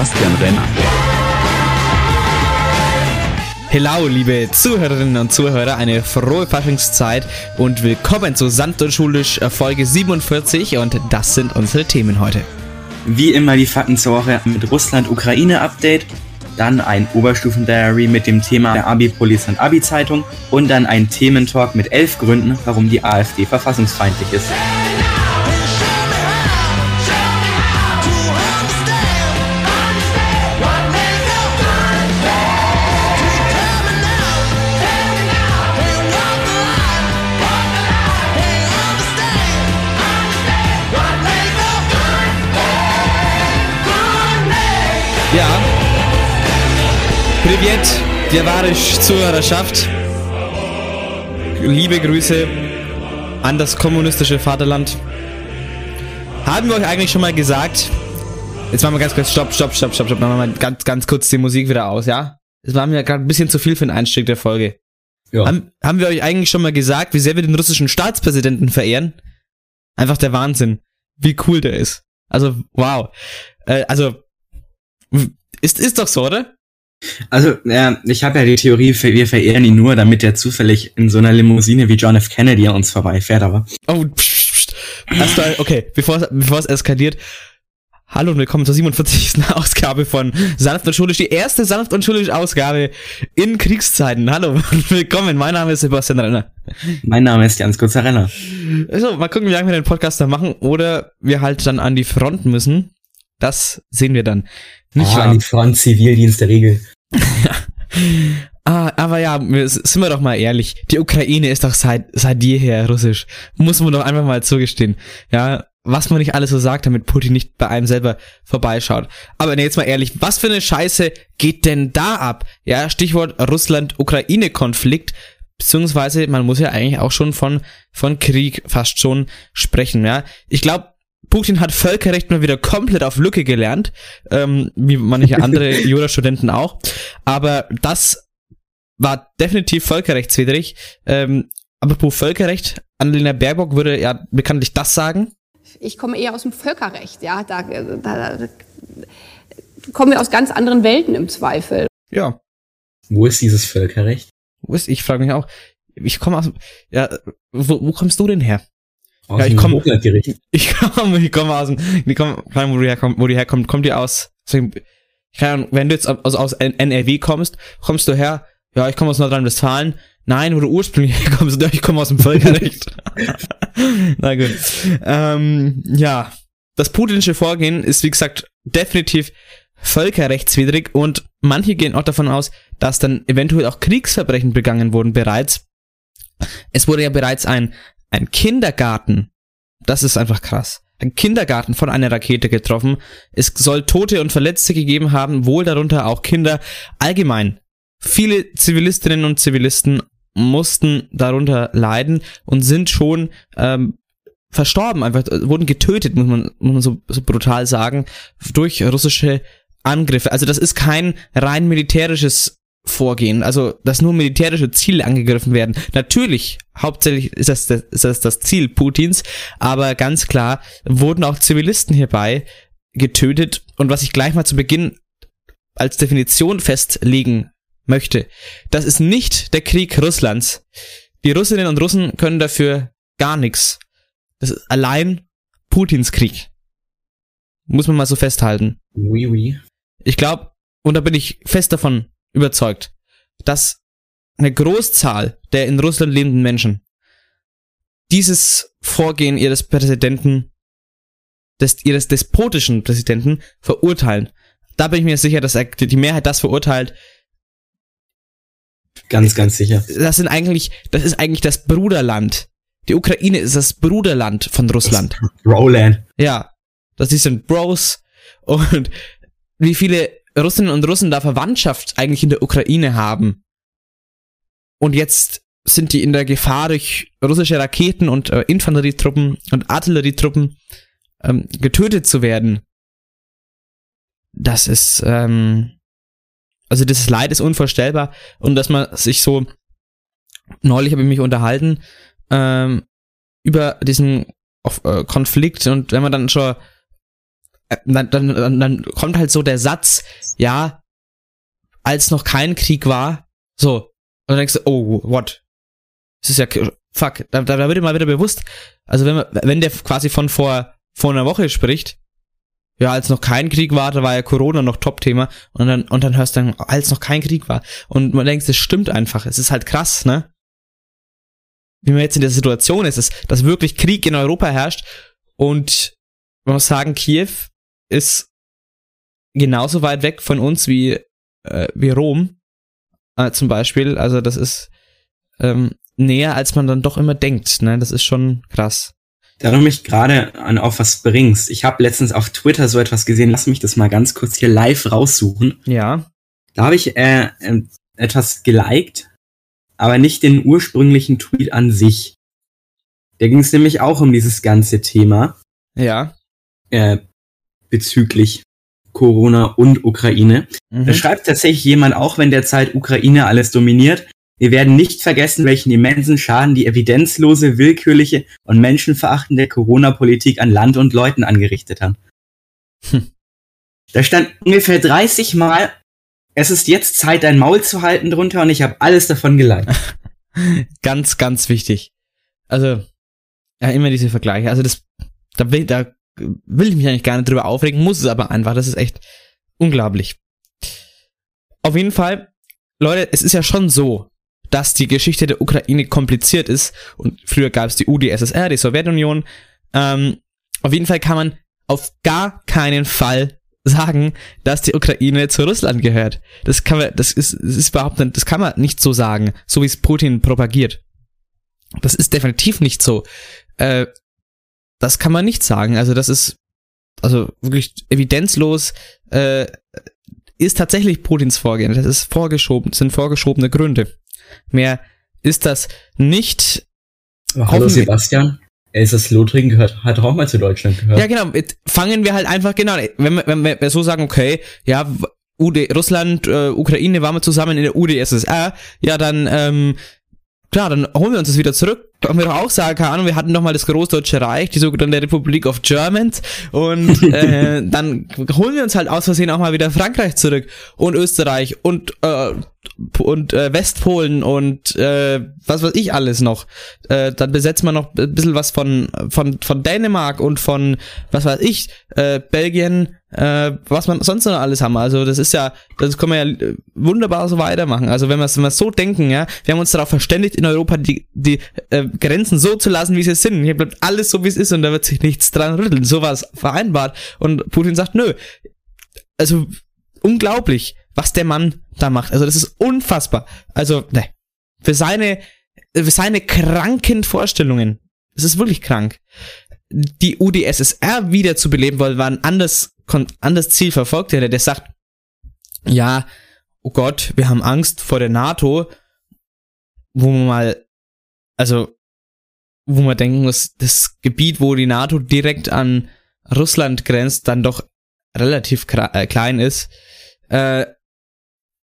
Sebastian Renner. Hello, liebe Zuhörerinnen und Zuhörer, eine frohe Faschingszeit und willkommen zu Sanft und Schulisch äh, Folge 47 und das sind unsere Themen heute. Wie immer die Fakten zur Woche mit Russland-Ukraine-Update, dann ein Oberstufen-Diary mit dem Thema der Abi-Police und Abi-Zeitung und dann ein Thementalk mit elf Gründen, warum die AfD verfassungsfeindlich ist. Privet, Javarisch Zuhörerschaft. Liebe Grüße an das kommunistische Vaterland. Haben wir euch eigentlich schon mal gesagt? Jetzt machen wir ganz kurz Stopp, Stopp, Stopp, Stopp, Stopp. Machen wir mal ganz, ganz kurz die Musik wieder aus, ja? Das war mir gerade ein bisschen zu viel für den Einstieg der Folge. Ja. Haben, haben wir euch eigentlich schon mal gesagt, wie sehr wir den russischen Staatspräsidenten verehren? Einfach der Wahnsinn. Wie cool der ist. Also, wow. Äh, also, ist, ist doch so, oder? Also, ja, ich habe ja die Theorie, wir verehren ihn nur, damit er zufällig in so einer Limousine wie John F. Kennedy an uns vorbeifährt, aber Oh, pst, pst. Erstmal, okay, bevor es, bevor es eskaliert. Hallo und willkommen zur 47. Ausgabe von Sanft und Schulisch, die erste Sanft und Schulisch Ausgabe in Kriegszeiten. Hallo und willkommen, mein Name ist Sebastian Renner. mein Name ist Jans Kurzarella. Also, mal gucken, wie lange wir den Podcast da machen oder wir halt dann an die Front müssen. Das sehen wir dann. Nicht Ah, wahr? Front Zivildienst der Regel. Ah, aber ja, sind wir doch mal ehrlich. Die Ukraine ist doch seit, seit jeher russisch. Muss man doch einfach mal zugestehen. Ja, was man nicht alles so sagt, damit Putin nicht bei einem selber vorbeischaut. Aber nee, jetzt mal ehrlich, was für eine Scheiße geht denn da ab? Ja, Stichwort Russland-Ukraine-Konflikt. Beziehungsweise, man muss ja eigentlich auch schon von, von Krieg fast schon sprechen, ja. Ich glaube, Putin hat Völkerrecht mal wieder komplett auf Lücke gelernt, ähm, wie manche andere Jurastudenten auch. Aber das war definitiv völkerrechtswidrig. Ähm, apropos Völkerrecht, Annalena Baerbock würde ja bekanntlich das sagen. Ich komme eher aus dem Völkerrecht, ja. Da, da, da kommen wir aus ganz anderen Welten im Zweifel. Ja, Wo ist dieses Völkerrecht? wo ist, ich frage mich auch. Ich komme aus, ja, wo, wo kommst du denn her? Aus Ja, ich komm- Hochlandgericht. Ich komme, ich komme aus dem, ich komme, keine Ahnung, wo du herkommst, wo du herkommst, kommt ihr aus, deswegen, Ahnung, wenn du jetzt aus, aus NRW kommst, kommst du her, ja, ich komme aus Nordrhein-Westfalen, nein, wo du ursprünglich herkommst, ich komme aus dem Völkerrecht. Na gut. Ähm, ja, das putinsche Vorgehen ist, wie gesagt, definitiv völkerrechtswidrig und manche gehen auch davon aus, dass dann eventuell auch Kriegsverbrechen begangen wurden bereits. Es wurde ja bereits ein, ein Kindergarten, das ist einfach krass, ein Kindergarten von einer Rakete getroffen. Es soll Tote und Verletzte gegeben haben, wohl darunter auch Kinder. Allgemein, viele Zivilistinnen und Zivilisten mussten darunter leiden und sind schon ähm, verstorben, einfach äh, wurden getötet, muss man, muss man so, so brutal sagen, durch russische Angriffe. Also das ist kein rein militärisches Vorgehen, also dass nur militärische Ziele angegriffen werden. Natürlich, hauptsächlich ist das, das, ist das das Ziel Putins, aber ganz klar wurden auch Zivilisten hierbei getötet. Und was ich gleich mal zu Beginn als Definition festlegen möchte, das ist nicht der Krieg Russlands. Die Russinnen und Russen können dafür gar nichts. Das ist allein Putins Krieg. Muss man mal so festhalten. Oui, oui. Ich glaube, und da bin ich fest davon überzeugt, dass eine Großzahl der in Russland lebenden Menschen dieses Vorgehen ihres Präsidenten, des, ihres despotischen Präsidenten verurteilen. Da bin ich mir sicher, dass er- die Mehrheit das verurteilt. Ganz, ganz sicher. Das sind eigentlich, das ist eigentlich das Bruderland. Die Ukraine ist das Bruderland von Russland. Roland. Ja, das die sind Bros und wie viele Russinnen und Russen da Verwandtschaft eigentlich in der Ukraine haben. Und jetzt sind die in der Gefahr durch russische Raketen und äh, Infanterietruppen und Artillerietruppen ähm, getötet zu werden. Das ist, ähm, also das Leid ist unvorstellbar und dass man sich so, neulich habe ich mich unterhalten, ähm, über diesen äh, Konflikt und wenn man dann schon dann, dann, dann, dann kommt halt so der Satz, ja, als noch kein Krieg war, so, und dann denkst du, oh, what? Das ist ja, fuck, da, da, da wird mal wieder bewusst, also wenn man, wenn der quasi von vor, vor einer Woche spricht, ja, als noch kein Krieg war, da war ja Corona noch Top-Thema und dann, und dann hörst du dann, als noch kein Krieg war. Und man denkt, das stimmt einfach. Es ist halt krass, ne? Wie man jetzt in der Situation ist, ist dass wirklich Krieg in Europa herrscht und man muss sagen, Kiew ist genauso weit weg von uns wie, äh, wie Rom äh, zum Beispiel. Also das ist ähm, näher, als man dann doch immer denkt. Ne? Das ist schon krass. Da du mich gerade an auf was bringst. Ich habe letztens auf Twitter so etwas gesehen. Lass mich das mal ganz kurz hier live raussuchen. Ja. Da habe ich äh, äh, etwas geliked, aber nicht den ursprünglichen Tweet an sich. Da ging es nämlich auch um dieses ganze Thema. Ja. Äh, bezüglich Corona und Ukraine. Mhm. Da schreibt tatsächlich jemand, auch wenn derzeit Ukraine alles dominiert, wir werden nicht vergessen, welchen immensen Schaden die evidenzlose, willkürliche und menschenverachtende Corona-Politik an Land und Leuten angerichtet hat. Hm. Da stand ungefähr 30 Mal, es ist jetzt Zeit, dein Maul zu halten drunter und ich habe alles davon geleitet. ganz, ganz wichtig. Also, ja, immer diese Vergleiche. Also das, da da will ich mich eigentlich gar nicht drüber aufregen, muss es aber einfach. Das ist echt unglaublich. Auf jeden Fall, Leute, es ist ja schon so, dass die Geschichte der Ukraine kompliziert ist. Und früher gab es die UdSSR, die Sowjetunion. Ähm, auf jeden Fall kann man auf gar keinen Fall sagen, dass die Ukraine zu Russland gehört. Das kann man, das ist, das ist überhaupt nicht, das kann man nicht so sagen, so wie es Putin propagiert. Das ist definitiv nicht so. Äh, das kann man nicht sagen. Also das ist also wirklich evidenzlos. Äh, ist tatsächlich Putins Vorgehen. Das ist vorgeschoben, sind vorgeschobene Gründe. Mehr ist das nicht. Aber hallo Sebastian. Elsass Lothringen gehört, hat auch mal zu Deutschland gehört. Ja, genau. Fangen wir halt einfach, genau, wenn wir, wenn wir so sagen, okay, ja, UD, Russland, äh, Ukraine waren wir zusammen in der UdSSR, ja, dann, ähm, klar, dann holen wir uns das wieder zurück. Können wir doch auch sagen, keine Ahnung, wir hatten doch mal das Großdeutsche Reich, die sogenannte Republik of Germans und äh, dann holen wir uns halt aus Versehen auch mal wieder Frankreich zurück und Österreich und äh, und äh, Westpolen und äh, was weiß ich alles noch. Äh, dann besetzt man noch ein bisschen was von, von, von Dänemark und von, was weiß ich, äh, Belgien, äh, was man sonst noch alles haben. Also das ist ja, das kann man ja wunderbar so weitermachen. Also wenn wir es wenn so denken, ja, wir haben uns darauf verständigt, in Europa die, die äh, Grenzen so zu lassen, wie sie sind. Hier bleibt alles so, wie es ist und da wird sich nichts dran rütteln. Sowas vereinbart. Und Putin sagt, nö. Also unglaublich was der Mann da macht. Also das ist unfassbar. Also, ne. Für seine, für seine kranken Vorstellungen. Es ist wirklich krank. Die UdSSR wieder zu beleben wollen, war ein anderes, anderes Ziel verfolgt. Der, der sagt, ja, oh Gott, wir haben Angst vor der NATO, wo man mal, also, wo man denken muss, das Gebiet, wo die NATO direkt an Russland grenzt, dann doch relativ äh, klein ist. Äh,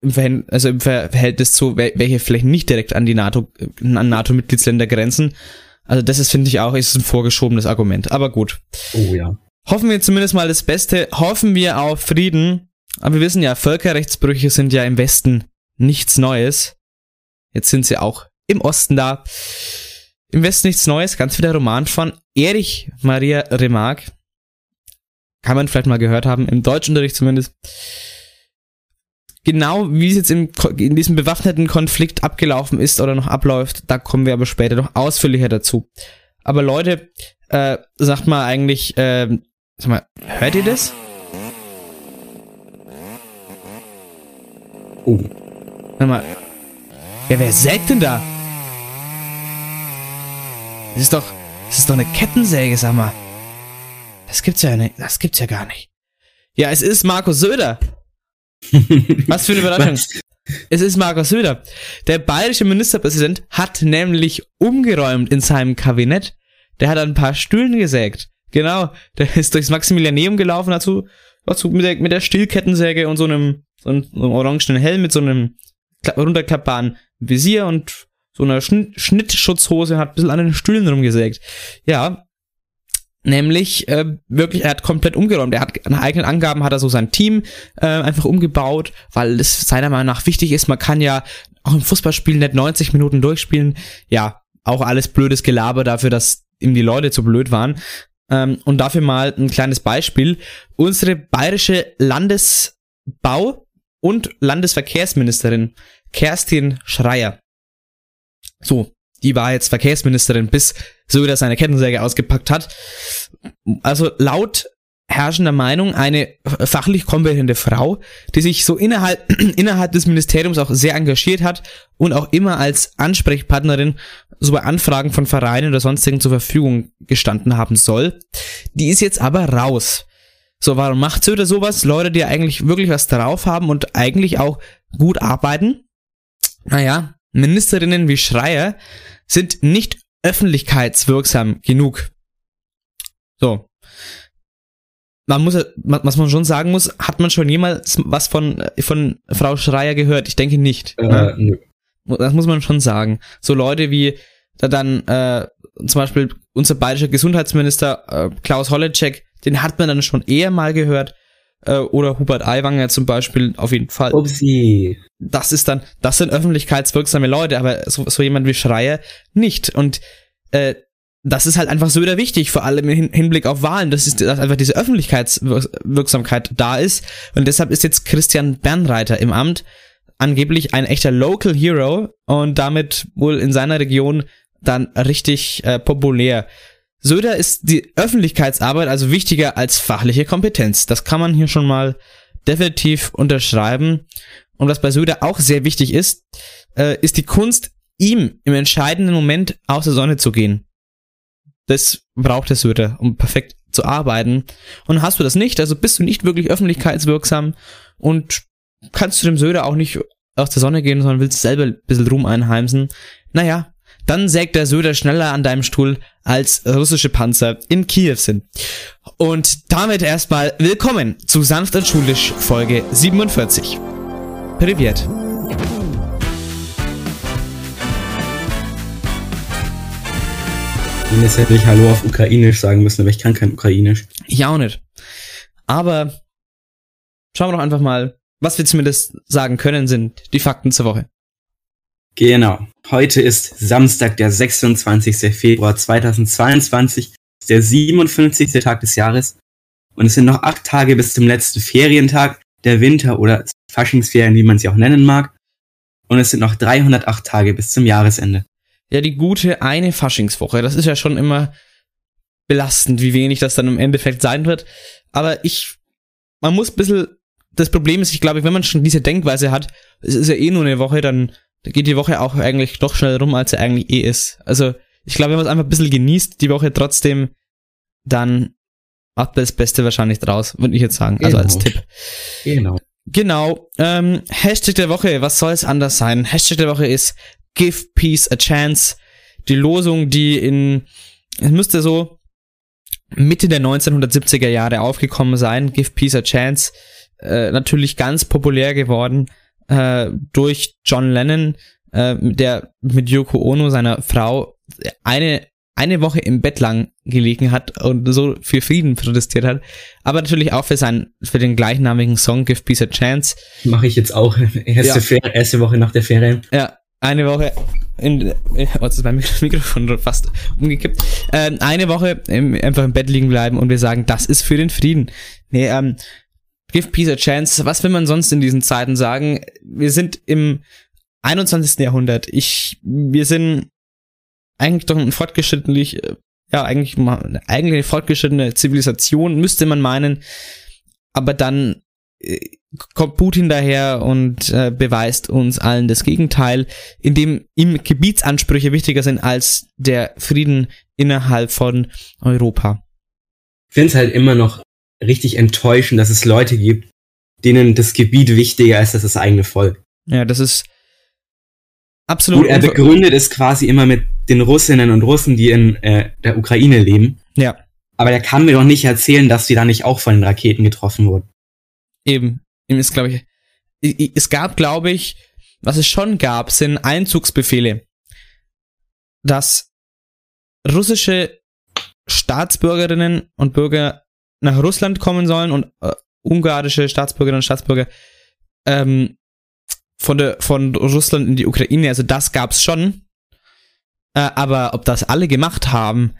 im also im Verhältnis zu welche vielleicht nicht direkt an die NATO, an NATO-Mitgliedsländer grenzen. Also das ist, finde ich auch, ist ein vorgeschobenes Argument. Aber gut. Oh ja. Hoffen wir zumindest mal das Beste. Hoffen wir auf Frieden. Aber wir wissen ja, Völkerrechtsbrüche sind ja im Westen nichts Neues. Jetzt sind sie auch im Osten da. Im Westen nichts Neues. Ganz wieder Roman von Erich Maria Remarque. Kann man vielleicht mal gehört haben, im Deutschunterricht zumindest genau wie es jetzt in, in diesem bewaffneten Konflikt abgelaufen ist oder noch abläuft, da kommen wir aber später noch ausführlicher dazu. Aber Leute, äh, sagt mal eigentlich, äh, sag mal, hört ihr das? Oh. Sag mal. Ja, wer sägt denn da? Das ist doch, das ist doch eine Kettensäge, sag mal. Das gibt's ja nicht, das gibt's ja gar nicht. Ja, es ist Markus Söder. Was für eine Überraschung. Was? Es ist Markus Söder. Der bayerische Ministerpräsident hat nämlich umgeräumt in seinem Kabinett. Der hat ein paar Stühlen gesägt. Genau. Der ist durchs Maximilianeum gelaufen, dazu, dazu mit der, mit der Stillkettensäge und so einem, so einem, so einem orangenen Helm mit so einem runterklappbaren Visier und so einer Schn Schnittschutzhose hat ein bisschen an den Stühlen rumgesägt. Ja, Nämlich äh, wirklich, er hat komplett umgeräumt. Er hat nach eigenen Angaben hat er so sein Team äh, einfach umgebaut, weil es seiner Meinung nach wichtig ist. Man kann ja auch im Fußballspiel nicht 90 Minuten durchspielen. Ja, auch alles blödes Gelaber dafür, dass ihm die Leute zu blöd waren. Ähm, und dafür mal ein kleines Beispiel. Unsere bayerische Landesbau- und Landesverkehrsministerin Kerstin Schreier. So, die war jetzt Verkehrsministerin, bis Söder seine Kettensäge ausgepackt hat. Also laut herrschender Meinung eine fachlich kompetente Frau, die sich so innerhalb, innerhalb des Ministeriums auch sehr engagiert hat und auch immer als Ansprechpartnerin so bei Anfragen von Vereinen oder sonstigen zur Verfügung gestanden haben soll. Die ist jetzt aber raus. So, warum macht Söder sowas? Leute, die eigentlich wirklich was drauf haben und eigentlich auch gut arbeiten? Naja, Ministerinnen wie Schreier sind nicht öffentlichkeitswirksam genug. So. Man muss, was man schon sagen muss, hat man schon jemals was von, von Frau Schreier gehört? Ich denke nicht. Äh, ne? nö. Das muss man schon sagen. So Leute wie dann äh, zum Beispiel unser bayerischer Gesundheitsminister äh, Klaus Holleczek, den hat man dann schon eher mal gehört. Äh, oder Hubert Aiwanger zum Beispiel auf jeden Fall. Upsi. Das ist dann, das sind öffentlichkeitswirksame Leute, aber so, so jemand wie Schreier nicht. Und äh, das ist halt einfach so wieder wichtig, vor allem im Hinblick auf Wahlen, dass, ist, dass einfach diese Öffentlichkeitswirksamkeit da ist. Und deshalb ist jetzt Christian Bernreiter im Amt angeblich ein echter Local Hero und damit wohl in seiner Region dann richtig äh, populär. Söder ist die Öffentlichkeitsarbeit also wichtiger als fachliche Kompetenz. Das kann man hier schon mal definitiv unterschreiben. Und was bei Söder auch sehr wichtig ist, äh, ist die Kunst, ihm im entscheidenden Moment aus der Sonne zu gehen. Das braucht der Söder, um perfekt zu arbeiten. Und hast du das nicht, also bist du nicht wirklich öffentlichkeitswirksam und kannst du dem Söder auch nicht aus der Sonne gehen, sondern willst selber ein bisschen Ruhm einheimsen. Naja, dann sägt der Söder schneller an deinem Stuhl, als russische Panzer in Kiew sind. Und damit erstmal willkommen zu Sanft und Schulisch Folge 47. Privet. Ines hätte ich Hallo auf Ukrainisch sagen müssen, aber ich kann kein Ukrainisch. Ich auch nicht. Aber schauen wir doch einfach mal, was wir zumindest sagen können, sind die Fakten zur Woche. Genau. Heute ist Samstag, der 26. Februar 2022, der 57. Tag des Jahres. Und es sind noch acht Tage bis zum letzten Ferientag der Winter- oder Faschingsferien, wie man sie auch nennen mag. Und es sind noch 308 Tage bis zum Jahresende. Ja, die gute eine Faschingswoche. Das ist ja schon immer belastend, wie wenig das dann im Endeffekt sein wird. Aber ich, man muss ein bisschen, das Problem ist, ich glaube, wenn man schon diese Denkweise hat, es ist ja eh nur eine Woche, dann da geht die Woche auch eigentlich doch schnell rum, als sie eigentlich eh ist. Also, ich glaube, wenn man es einfach ein bisschen genießt, die Woche trotzdem, dann macht das Beste wahrscheinlich draus, würde ich jetzt sagen. Also Genau. als Tipp. Genau. Genau. Ähm, Hashtag der Woche, was soll es anders sein? Hashtag der Woche ist Give Peace a Chance. Die Losung, die in, es müsste so Mitte der 1970er Jahre aufgekommen sein. Give Peace a Chance. Äh, natürlich ganz populär geworden äh, durch John Lennon, äh, der mit Yoko Ono, seiner Frau, eine, eine Woche im Bett lang gelegen hat und so für Frieden protestiert hat. Aber natürlich auch für seinen, für den gleichnamigen Song Give Peace a Chance. Mache ich jetzt auch. Erste, Ja. Fer erste Woche nach der Ferien. Ja, eine Woche in, oh, jetzt ist mein Mikro- Mikrofon fast umgekippt. Ähm, eine Woche im, einfach im Bett liegen bleiben und wir sagen, das ist für den Frieden. Nee, ähm, give peace a chance. Was will man sonst in diesen Zeiten sagen? Wir sind im 21. Jahrhundert. Ich, wir sind eigentlich doch ein fortgeschrittentlich, äh, ja, eigentlich eigentlich eine fortgeschrittene Zivilisation, müsste man meinen. Aber dann kommt Putin daher und äh, beweist uns allen das Gegenteil, indem ihm Gebietsansprüche wichtiger sind als der Frieden innerhalb von Europa. Ich finde es halt immer noch richtig enttäuschend, dass es Leute gibt, denen das Gebiet wichtiger ist als das eigene Volk. Ja, das ist absolut. Gut, er begründet es quasi immer mit den Russinnen und Russen, die in äh, der Ukraine leben. ja, Aber der kann mir doch nicht erzählen, dass die da nicht auch von den Raketen getroffen wurden. Eben. Ihm ist, glaube ich, es gab, glaube ich, was es schon gab, sind Einzugsbefehle. dass russische Staatsbürgerinnen und Bürger nach Russland kommen sollen und äh, ungarische Staatsbürgerinnen und Staatsbürger ähm, von, der, von Russland in die Ukraine. Also das gab's schon. Äh, aber ob das alle gemacht haben,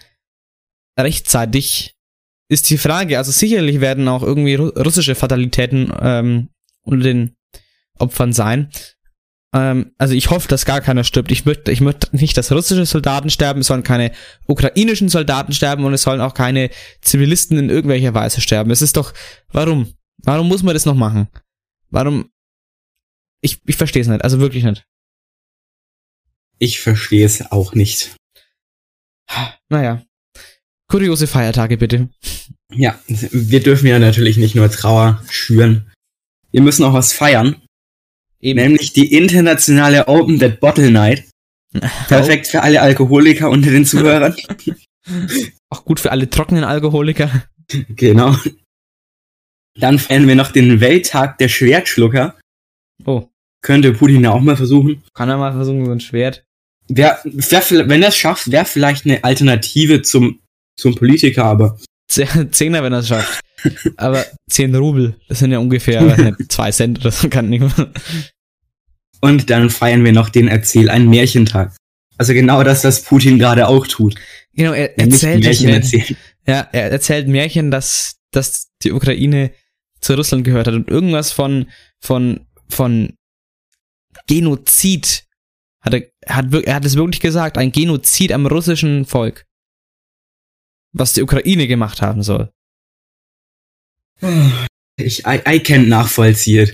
rechtzeitig, ist die Frage. Also sicherlich werden auch irgendwie ru russische Fatalitäten ähm, unter den Opfern sein. Ähm, also ich hoffe, dass gar keiner stirbt. Ich möchte, ich möchte nicht, dass russische Soldaten sterben, es sollen keine ukrainischen Soldaten sterben und es sollen auch keine Zivilisten in irgendwelcher Weise sterben. Es ist doch, warum? Warum muss man das noch machen? Warum? Ich, ich verstehe es nicht, also wirklich nicht. Ich verstehe es auch nicht. Naja. Kuriose Feiertage bitte. Ja, wir dürfen ja natürlich nicht nur Trauer schüren. Wir müssen auch was feiern. Eben. Nämlich die internationale Open Dead Bottle Night. Perfekt für alle Alkoholiker unter den Zuhörern. Auch gut für alle trockenen Alkoholiker. genau. Dann feiern wir noch den Welttag der Schwertschlucker. Oh, Könnte Putin ja auch mal versuchen. kann er mal versuchen, so ein Schwert. Wär, vielleicht- wenn er es schafft, wäre vielleicht eine Alternative zum, zum Politiker, aber Ze- Zehner, wenn er es schafft. Aber 10 Rubel, das sind ja ungefähr weiß nicht, zwei Cent oder so, kann nicht mehr. Und dann feiern wir noch den Erzähl ein Märchentag. Also genau das, was Putin gerade auch tut. Genau, er Nämlich erzählt Märchen erzählen. Ja, er erzählt Märchen, dass, dass die Ukraine zu Russland gehört hat und irgendwas von, von, von Genozid hat er, hat, er hat es wirklich gesagt, ein Genozid am russischen Volk. Was die Ukraine gemacht haben soll. Ich, I, I can't nachvollziehen.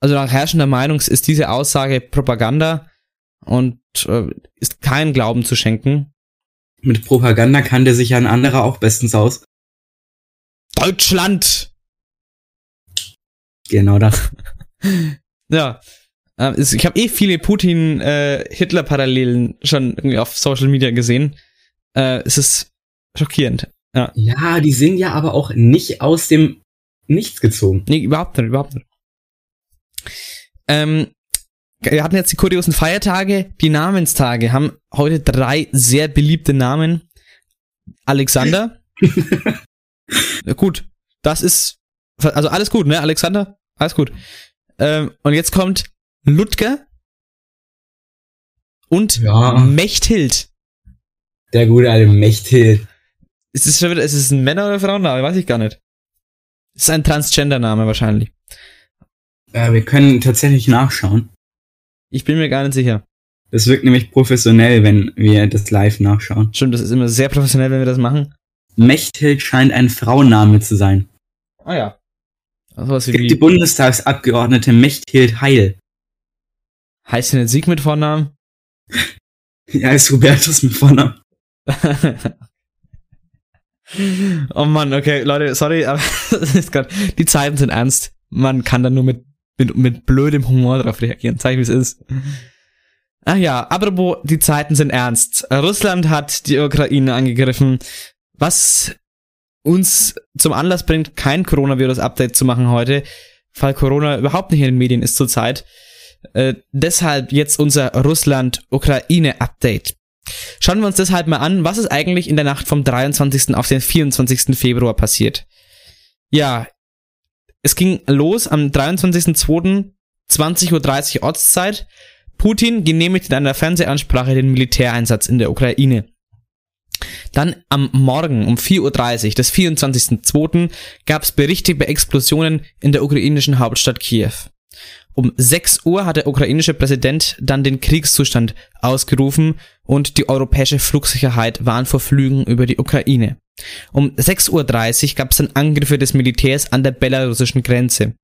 Also nach herrschender Meinung ist diese Aussage Propaganda und äh, ist kein Glauben zu schenken. Mit Propaganda kann der sich ja ein anderer auch bestens aus. Deutschland! Genau das. Ja. Ähm, Ich habe eh viele Putin-Hitler-Parallelen schon irgendwie auf Social Media gesehen. Äh, es ist schockierend. Ja. Ja, die sind ja aber auch nicht aus dem Nichts gezogen. Nee, überhaupt nicht, überhaupt nicht. Ähm, wir hatten jetzt die kuriosen Feiertage. Die Namenstage haben heute drei sehr beliebte Namen. Alexander. Gut, das ist, also alles gut, ne? Alexander, alles gut. Ähm, und jetzt kommt Ludger und Ja. Mechthild. Der gute alte Mechthild. Ist es schon wieder, ist es ein Männer- oder Frauenname? Weiß ich gar nicht. Es ist ein Transgender-Name wahrscheinlich. Äh, wir können tatsächlich nachschauen. Ich bin mir gar nicht sicher. Das wirkt nämlich professionell, wenn wir das live nachschauen. Stimmt, das ist immer sehr professionell, wenn wir das machen. Mechthild scheint ein Frauenname zu sein. Ah ja. Also was Es gibt die Bundestagsabgeordnete Mechthild Heil. heißt sie nicht Sieg mit Vornamen? Ja, ist Hubertus mit Vornamen. oh Mann, okay, Leute, sorry, aber ist grad, die Zeiten sind ernst. Man kann da nur mit, mit, mit blödem Humor drauf reagieren. Zeig, wie es ist. Ach ja, apropos, die Zeiten sind ernst. Russland hat die Ukraine angegriffen, was uns zum Anlass bringt, kein Coronavirus-Update zu machen heute, weil Corona überhaupt nicht in den Medien ist zurzeit. Äh, deshalb jetzt unser Russland-Ukraine-Update. Schauen wir uns deshalb mal an, was ist eigentlich in der Nacht vom 23. auf den 24. Februar passiert. Ja, es ging los am 23.02. 20.30 Uhr Ortszeit. Putin genehmigt in einer Fernsehansprache den Militäreinsatz in der Ukraine. Dann am Morgen um 4.30 Uhr des 24.02. gab es Berichte über Explosionen in der ukrainischen Hauptstadt Kiew. Um 6 Uhr hat der ukrainische Präsident dann den Kriegszustand ausgerufen und die europäische Flugsicherheit warnt vor Flügen über die Ukraine. Um 6.30 Uhr gab es dann Angriffe des Militärs an der belarussischen Grenze.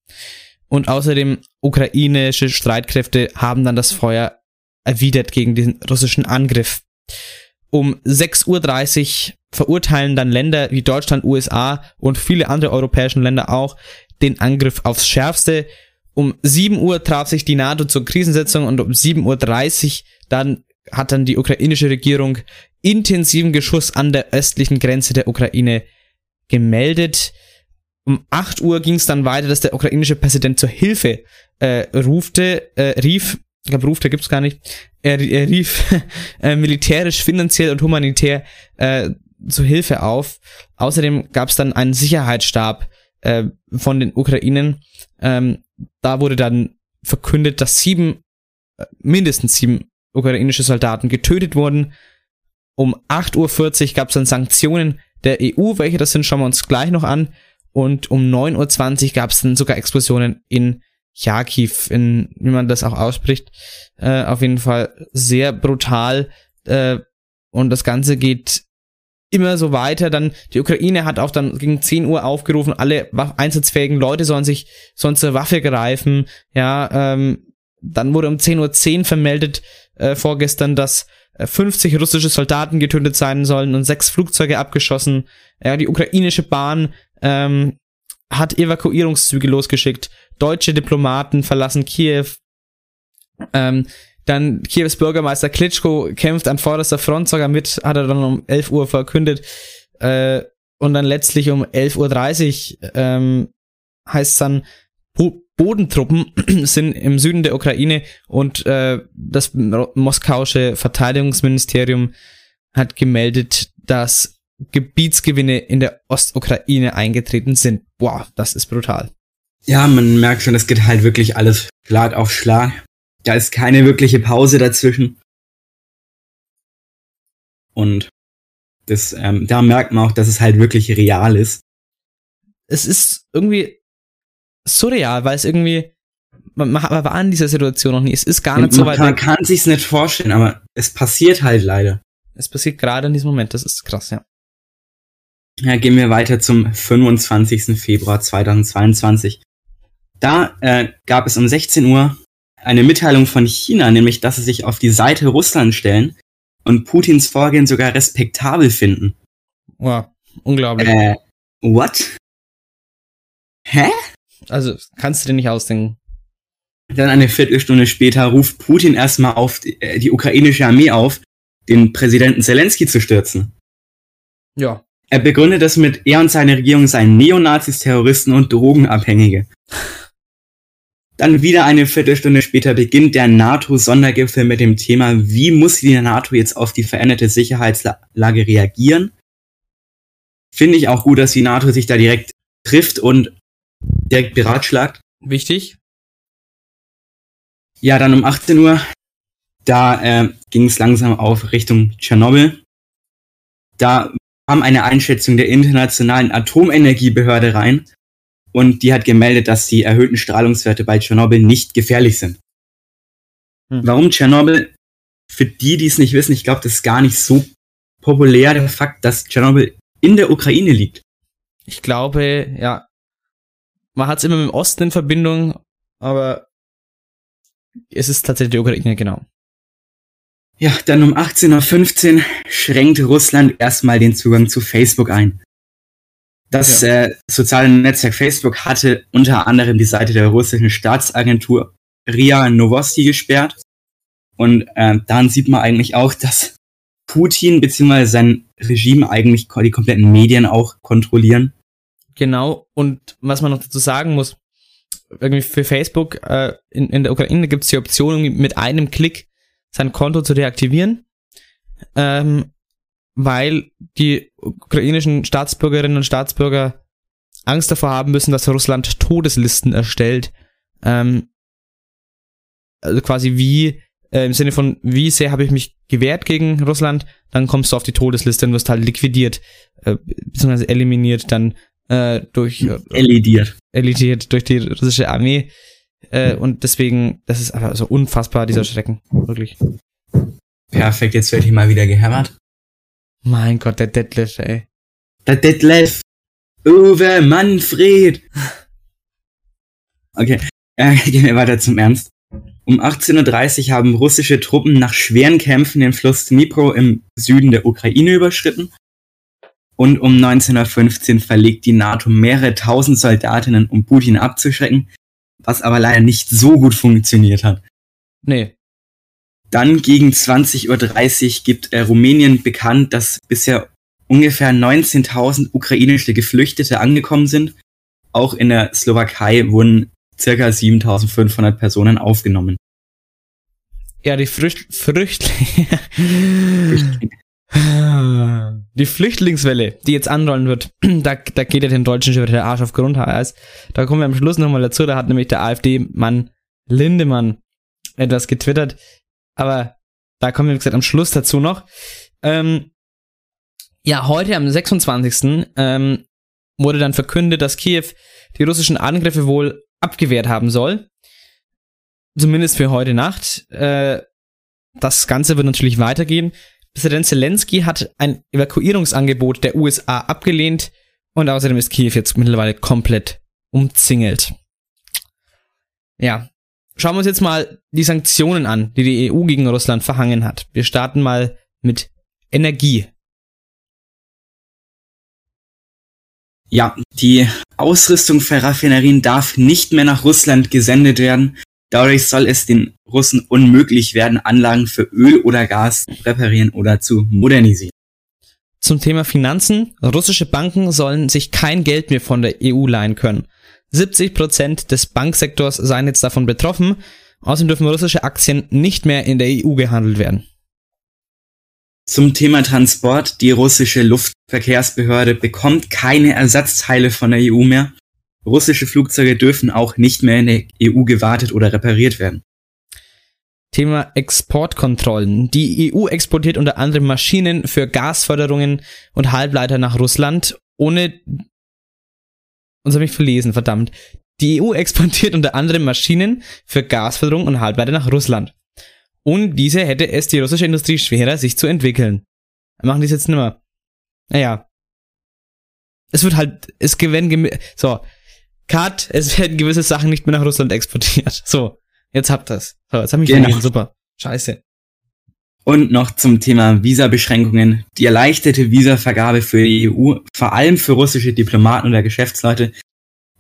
Und außerdem ukrainische Streitkräfte haben dann das Feuer erwidert gegen den russischen Angriff. Um 6.30 Uhr verurteilen dann Länder wie Deutschland, USA und viele andere europäische Länder auch den Angriff aufs Schärfste. Um 7 Uhr traf sich die NATO zur Krisensetzung und um 7.30 Uhr dann hat dann die ukrainische Regierung intensiven Geschuss an der östlichen Grenze der Ukraine gemeldet. Um 8 Uhr ging es dann weiter, dass der ukrainische Präsident zur Hilfe äh, rufte, äh, rief ich glaube Ruf, der gibt's gar nicht. Er, er rief äh, militärisch, finanziell und humanitär äh, zu Hilfe auf. Außerdem gab's dann einen Sicherheitsstab äh, von den Ukrainen. Ähm, da wurde dann verkündet, dass sieben, äh, mindestens sieben ukrainische Soldaten getötet wurden. Um 8.40 Uhr gab es dann Sanktionen der EU, welche das sind, schauen wir uns gleich noch an. Und um 9.20 Uhr gab es dann sogar Explosionen in Charkiw, in, wie man das auch ausspricht. Äh, auf jeden Fall sehr brutal. Äh, und das Ganze geht immer so weiter. Dann die Ukraine hat auch dann gegen 10 Uhr aufgerufen, alle einsatzfähigen Leute sollen sich sollen zur Waffe greifen. Ja, ähm, dann wurde um 10.10 Uhr vermeldet äh, vorgestern, dass 50 äh, russische Soldaten getötet sein sollen und sechs Flugzeuge abgeschossen. Ja, die ukrainische Bahn ähm, hat Evakuierungszüge losgeschickt. Deutsche Diplomaten verlassen Kiew. Ähm, dann Kiews Bürgermeister Klitschko kämpft an vorderster Front sogar mit, hat er dann um 11 Uhr verkündet. Äh, und dann letztlich um 11.30 Uhr ähm, heißt es dann, Bodentruppen sind im Süden der Ukraine und äh, das moskauische Verteidigungsministerium hat gemeldet, dass Gebietsgewinne in der Ostukraine eingetreten sind. Boah, das ist brutal. Ja, man merkt schon, es geht halt wirklich alles Schlag auf Schlag. Da ist keine wirkliche Pause dazwischen. Und das, ähm, da merkt man auch, dass es halt wirklich real ist. Es ist irgendwie surreal, weil es irgendwie, man, man war in dieser Situation noch nie. Es ist gar nicht so weit. Man kann, kann sich's nicht vorstellen, aber es passiert halt leider. Es passiert gerade in diesem Moment, das ist krass, ja. Ja, gehen wir weiter zum 25. Februar 2022. Da äh, gab es um 16 Uhr eine Mitteilung von China, nämlich dass sie sich auf die Seite Russland stellen und Putins Vorgehen sogar respektabel finden. Wow, unglaublich. Äh, what? Hä? Also, kannst du dir nicht ausdenken. Dann eine Viertelstunde später ruft Putin erstmal auf die, äh, die ukrainische Armee auf, den Präsidenten Zelensky zu stürzen. Ja. Er begründet das mit, er und seine Regierung seien Neonazis, Terroristen und Drogenabhängige. Dann wieder eine Viertelstunde später beginnt der NATO-Sondergipfel mit dem Thema, wie muss die NATO jetzt auf die veränderte Sicherheitslage reagieren? Finde ich auch gut, dass die NATO sich da direkt trifft und direkt beratschlagt. Wichtig. Ja, dann um 18 Uhr, da äh, ging es langsam auf Richtung Tschernobyl. Da kam eine Einschätzung der Internationalen Atomenergiebehörde rein und die hat gemeldet, dass die erhöhten Strahlungswerte bei Tschernobyl nicht gefährlich sind. Hm. Warum Tschernobyl? Für die, die es nicht wissen, ich glaube, das ist gar nicht so populär, der Fakt, dass Tschernobyl in der Ukraine liegt. Ich glaube, ja, man hat es immer mit dem Osten in Verbindung, aber es ist tatsächlich die Ukraine, genau. Ja, dann um 18.15 Uhr schränkt Russland erstmal den Zugang zu Facebook ein. Das ja. äh, soziale Netzwerk Facebook hatte unter anderem die Seite der russischen Staatsagentur RIA Novosti gesperrt. Und äh, dann sieht man eigentlich auch, dass Putin bzw. sein Regime eigentlich die kompletten Medien auch kontrollieren. Genau, und was man noch dazu sagen muss, irgendwie für Facebook äh, in, in der Ukraine gibt es die Option, mit einem Klick sein Konto zu deaktivieren, ähm, weil die ukrainischen Staatsbürgerinnen und Staatsbürger Angst davor haben müssen, dass Russland Todeslisten erstellt. Ähm, also quasi wie, äh, im Sinne von, wie sehr habe ich mich gewehrt gegen Russland, dann kommst du auf die Todesliste und wirst halt liquidiert, äh, beziehungsweise eliminiert, dann äh, durch äh, elidiert. elidiert durch die russische Armee. Äh, und deswegen, das ist einfach so unfassbar, dieser Schrecken. Wirklich. Perfekt, jetzt werde ich mal wieder gehämmert. Mein Gott, der Detlef, ey. Der Detlef. Uwe Manfred. Okay, äh, gehen wir weiter zum Ernst. Um 18.30 Uhr haben russische Truppen nach schweren Kämpfen den Fluss Dnipro im Süden der Ukraine überschritten und um 1915 verlegt die NATO mehrere tausend Soldatinnen, um Putin abzuschrecken, was aber leider nicht so gut funktioniert hat. Nee. Dann gegen 20.30 Uhr gibt äh, Rumänien bekannt, dass bisher ungefähr 19.000 ukrainische Geflüchtete angekommen sind. Auch in der Slowakei wurden circa 7.500 Personen aufgenommen. Ja, die Frücht, Früchtlinge. Die Flüchtlingswelle, die jetzt anrollen wird, da, da geht ja den Deutschen schon wieder der Arsch auf Grundeis. Da kommen wir am Schluss nochmal dazu, da hat nämlich der AfD-Mann Lindemann etwas getwittert. Aber da kommen wir, wie gesagt, am Schluss dazu noch. Ähm, ja, heute am 26. Ähm, wurde dann verkündet, dass Kiew die russischen Angriffe wohl abgewehrt haben soll. Zumindest für heute Nacht. Äh, das Ganze wird natürlich weitergehen. Präsident Zelensky hat ein Evakuierungsangebot der USA abgelehnt und außerdem ist Kiew jetzt mittlerweile komplett umzingelt. Ja, schauen wir uns jetzt mal die Sanktionen an, die die EU gegen Russland verhangen hat. Wir starten mal mit Energie. Ja, die Ausrüstung für Raffinerien darf nicht mehr nach Russland gesendet werden. Dadurch soll es den Russen unmöglich werden, Anlagen für Öl oder Gas zu reparieren oder zu modernisieren. Zum Thema Finanzen. Russische Banken sollen sich kein Geld mehr von der EU leihen können. 70 Prozent des Banksektors seien jetzt davon betroffen. Außerdem dürfen russische Aktien nicht mehr in der EU gehandelt werden. Zum Thema Transport. Die russische Luftverkehrsbehörde bekommt keine Ersatzteile von der EU mehr. Russische Flugzeuge dürfen auch nicht mehr in der EU gewartet oder repariert werden. Thema Exportkontrollen. Die EU exportiert unter anderem Maschinen für Gasförderungen und Halbleiter nach Russland, ohne. Uns habe ich verlesen, verdammt. Die EU exportiert unter anderem Maschinen für Gasförderung und Halbleiter nach Russland. Ohne diese hätte es die russische Industrie schwerer, sich zu entwickeln. Machen die es jetzt nicht mehr. Naja. Es wird halt, es werden, so, Cut, es werden gewisse Sachen nicht mehr nach Russland exportiert. So, jetzt habt ihr's. So, jetzt hab ich genau. super. Scheiße. Und noch zum Thema Visabeschränkungen. Die erleichterte Visavergabe für die EU, vor allem für russische Diplomaten oder Geschäftsleute,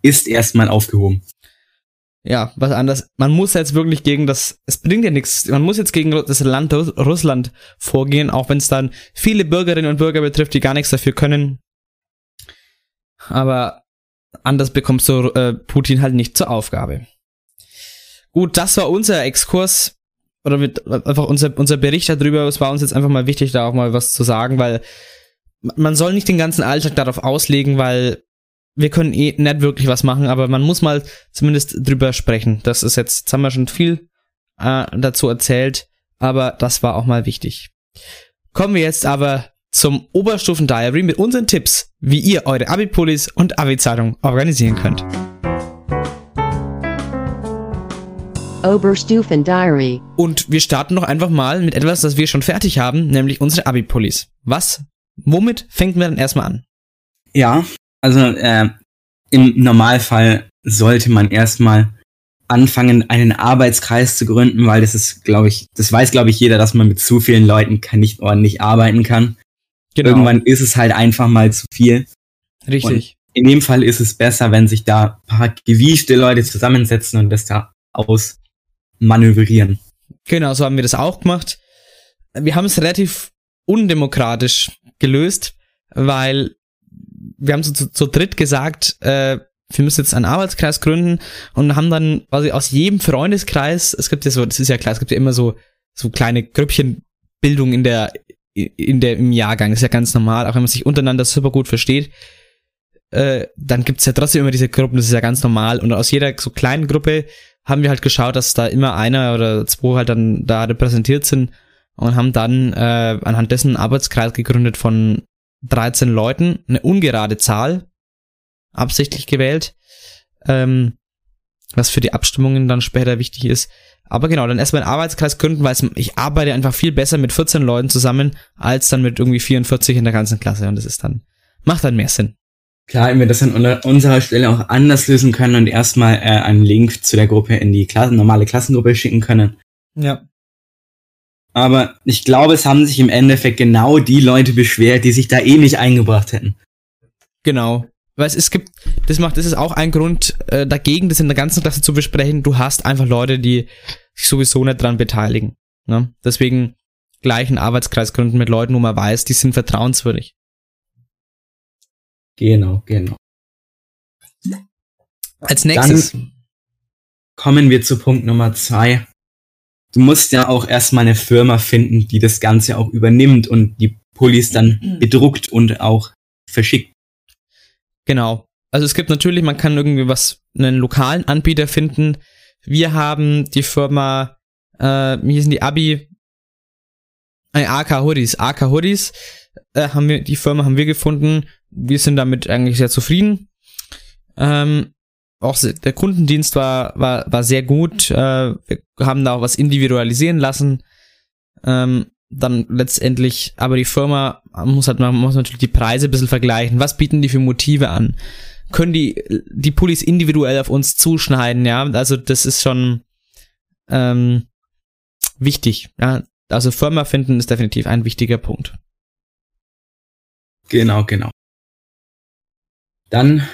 ist erstmal aufgehoben. Ja, was anders. Man muss jetzt wirklich gegen das, es bringt ja nichts. Man muss jetzt gegen das Land Russland vorgehen, auch wenn es dann viele Bürgerinnen und Bürger betrifft, die gar nichts dafür können. Aber anders bekommst du äh, Putin halt nicht zur Aufgabe. Gut, das war unser Exkurs oder mit, einfach unser, unser Bericht darüber. Es war uns jetzt einfach mal wichtig, da auch mal was zu sagen, weil man soll nicht den ganzen Alltag darauf auslegen, weil wir können eh nicht wirklich was machen, aber man muss mal zumindest drüber sprechen. Das ist jetzt, jetzt haben wir schon viel äh, dazu erzählt, aber das war auch mal wichtig. Kommen wir jetzt aber zum Oberstufen-Diary mit unseren Tipps, wie ihr eure Abi-Pullis und Abi-Zeitung organisieren könnt. Oberstufen-Diary. Und wir starten noch einfach mal mit etwas, das wir schon fertig haben, nämlich unsere Abi-Pullis. Was? Womit fängt man dann erstmal an? Ja, also äh, im Normalfall sollte man erstmal anfangen, einen Arbeitskreis zu gründen, weil das ist, glaube ich, das weiß, glaube ich, jeder, dass man mit zu vielen Leuten nicht ordentlich arbeiten kann. Genau. Irgendwann ist es halt einfach mal zu viel. Richtig. Und in dem Fall ist es besser, wenn sich da ein paar gewiefte Leute zusammensetzen und das da ausmanövrieren. Genau, so haben wir das auch gemacht. Wir haben es relativ undemokratisch gelöst, weil wir haben so zu, zu dritt gesagt, äh, wir müssen jetzt einen Arbeitskreis gründen und haben dann quasi aus jedem Freundeskreis, es gibt ja so, das ist ja klar, es gibt ja immer so, so kleine Grüppchenbildung in der, in der, im Jahrgang. Das ist ja ganz normal, auch wenn man sich untereinander super gut versteht. Äh, dann gibt's ja trotzdem immer diese Gruppen, das ist ja ganz normal. Und aus jeder so kleinen Gruppe haben wir halt geschaut, dass da immer einer oder zwei halt dann da repräsentiert sind und haben dann äh, anhand dessen einen Arbeitskreis gegründet von 13 Leuten, eine ungerade Zahl, absichtlich gewählt, ähm, was für die Abstimmungen dann später wichtig ist. Aber genau, dann erstmal einen Arbeitskreis gründen, weil ich arbeite einfach viel besser mit 14 Leuten zusammen, als dann mit irgendwie 44 in der ganzen Klasse. Und das ist dann, macht dann mehr Sinn. Klar, wenn wir das an unserer Stelle auch anders lösen können und erstmal äh, einen Link zu der Gruppe in die Klasse, normale Klassengruppe schicken können. Ja. Aber ich glaube, es haben sich im Endeffekt genau die Leute beschwert, die sich da eh nicht eingebracht hätten. Genau. Weil es gibt, das macht, das ist auch ein Grund äh, dagegen, das in der ganzen Klasse zu besprechen. Du hast einfach Leute, die sich sowieso nicht dran beteiligen. Ne? Deswegen gleich einen Arbeitskreis gründen mit Leuten, wo man weiß, die sind vertrauenswürdig. Genau, genau. Als nächstes. Dann kommen wir zu Punkt Nummer zwei. du musst ja auch erstmal eine Firma finden, die das Ganze auch übernimmt und die Pullis dann Mhm. bedruckt und auch verschickt. Genau. Also es gibt natürlich, man kann irgendwie was, einen lokalen Anbieter finden. Wir haben die Firma, äh, wie hießen die Abi, äh, AK Hoodies, AK Hoodies, äh, haben wir, die Firma haben wir gefunden. Wir sind damit eigentlich sehr zufrieden. Ähm, auch der Kundendienst war, war, war sehr gut. Äh, wir haben da auch was individualisieren lassen. Ähm, dann letztendlich, aber die Firma muss halt, man muss natürlich die Preise ein bisschen vergleichen. Was bieten die für Motive an? Können die, die Pullis individuell auf uns zuschneiden, ja? Also das ist schon ähm, wichtig, ja. Also Firma finden ist definitiv ein wichtiger Punkt. Genau, genau. Dann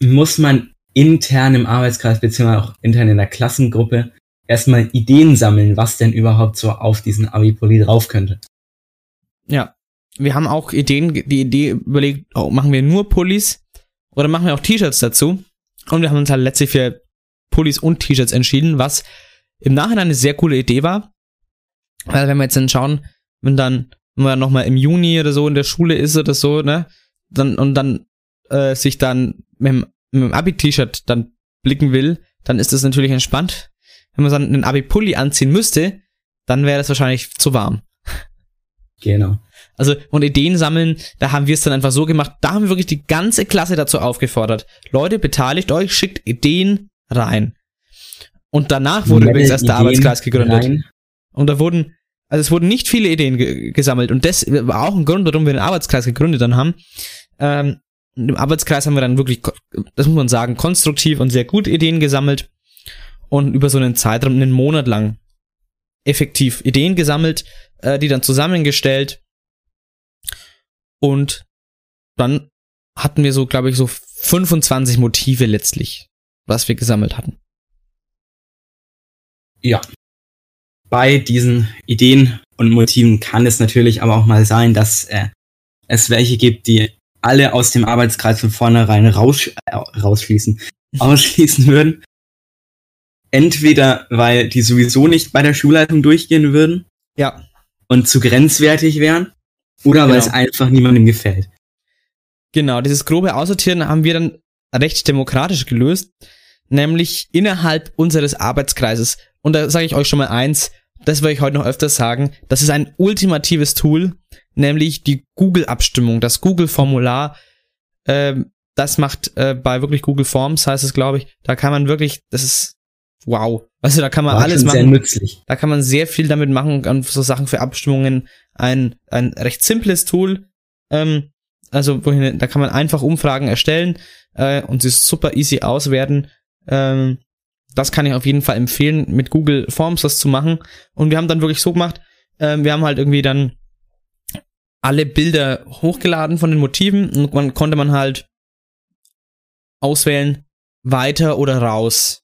muss man intern im Arbeitskreis beziehungsweise auch intern in der Klassengruppe erstmal Ideen sammeln, was denn überhaupt so auf diesen Abi-Pulli drauf könnte. Ja. Wir haben auch Ideen, die Idee überlegt, oh, machen wir nur Pullis oder machen wir auch T-Shirts dazu? Und wir haben uns halt letztlich für Pullis und T-Shirts entschieden, was im Nachhinein eine sehr coole Idee war. Weil wenn wir jetzt dann schauen, wenn dann, wenn man nochmal im Juni oder so in der Schule ist oder so, ne, dann, und dann äh, sich dann mit dem, mit dem Abi-T-Shirt dann blicken will, dann ist das natürlich entspannt. Wenn man dann einen Abi-Pulli anziehen müsste, dann wäre das wahrscheinlich zu warm. Genau. Also, und Ideen sammeln, da haben wir es dann einfach so gemacht, da haben wir wirklich die ganze Klasse dazu aufgefordert. Leute, beteiligt euch, schickt Ideen rein. Und danach wurde Schnelle übrigens erst der Ideen Arbeitskreis gegründet. rein. Und da wurden, also es wurden nicht viele Ideen ge gesammelt. Und das war auch ein Grund, warum wir den Arbeitskreis gegründet dann haben. Ähm, Im Arbeitskreis haben wir dann wirklich, das muss man sagen, konstruktiv und sehr gut Ideen gesammelt. Und über so einen Zeitraum, einen Monat lang, effektiv Ideen gesammelt, äh, die dann zusammengestellt. Und dann hatten wir so, glaube ich, so 25 Motive letztlich, was wir gesammelt hatten. Ja. Bei diesen Ideen und Motiven kann es natürlich aber auch mal sein, dass äh, es welche gibt, die alle aus dem Arbeitskreis von vornherein raus, äh, rausschließen, ausschließen würden. Entweder weil die sowieso nicht bei der Schulleitung durchgehen würden Ja, und zu grenzwertig wären, oder weil Genau. es einfach niemandem gefällt. Genau, dieses grobe Aussortieren haben wir dann recht demokratisch gelöst, nämlich innerhalb unseres Arbeitskreises. Und da sage ich euch schon mal eins, das werde ich heute noch öfters sagen, das ist ein ultimatives Tool, nämlich die Google-Abstimmung, das Google-Formular. Ähm, das macht äh, bei wirklich Google Forms, heißt es, glaube ich, da kann man wirklich, das ist wow. Also da kann man War alles schon sehr machen. nützlich. Da kann man sehr viel damit machen, an so Sachen für Abstimmungen. Ein, ein recht simples Tool. Ähm, also wohin, da kann man einfach Umfragen erstellen äh, und sie super easy auswerten. Ähm, das kann ich auf jeden Fall empfehlen, mit Google Forms das zu machen. Und wir haben dann wirklich so gemacht, ähm, wir haben halt irgendwie dann alle Bilder hochgeladen von den Motiven und dann konnte man halt auswählen, weiter oder raus.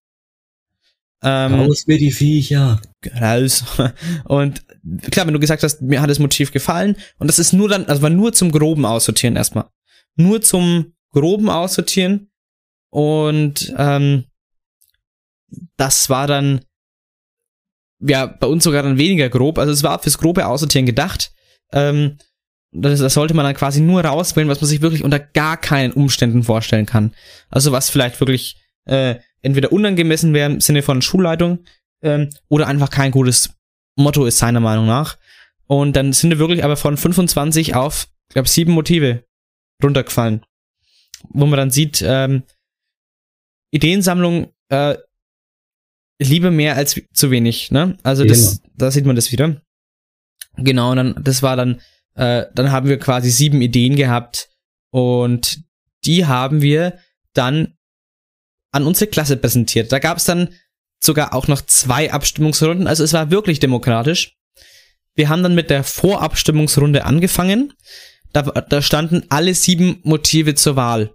Ähm, Raus mit die Viecher. raus. Und klar, wenn du gesagt hast, mir hat das Motiv gefallen, und das ist nur dann, also war nur zum groben Aussortieren erstmal. Nur zum groben Aussortieren. Und ähm, das war dann ja bei uns sogar dann weniger grob. Also es war fürs grobe Aussortieren gedacht. Ähm, das, das sollte man dann quasi nur rauswählen, was man sich wirklich unter gar keinen Umständen vorstellen kann. Also was vielleicht wirklich äh, entweder unangemessen wäre im Sinne von Schulleitung ähm, oder einfach kein gutes Motto ist seiner Meinung nach. Und dann sind wir wirklich aber von 25 auf, ich glaube, sieben Motive runtergefallen. Wo man dann sieht, ähm, Ideensammlung, äh, lieber mehr als zu wenig, ne? Also das, da sieht man das wieder. Genau, und dann, das war dann, äh, dann haben wir quasi sieben Ideen gehabt und die haben wir dann an unsere Klasse präsentiert. Da gab es dann sogar auch noch zwei Abstimmungsrunden, also es war wirklich demokratisch. Wir haben dann mit der Vorabstimmungsrunde angefangen. Da, da standen alle sieben Motive zur Wahl,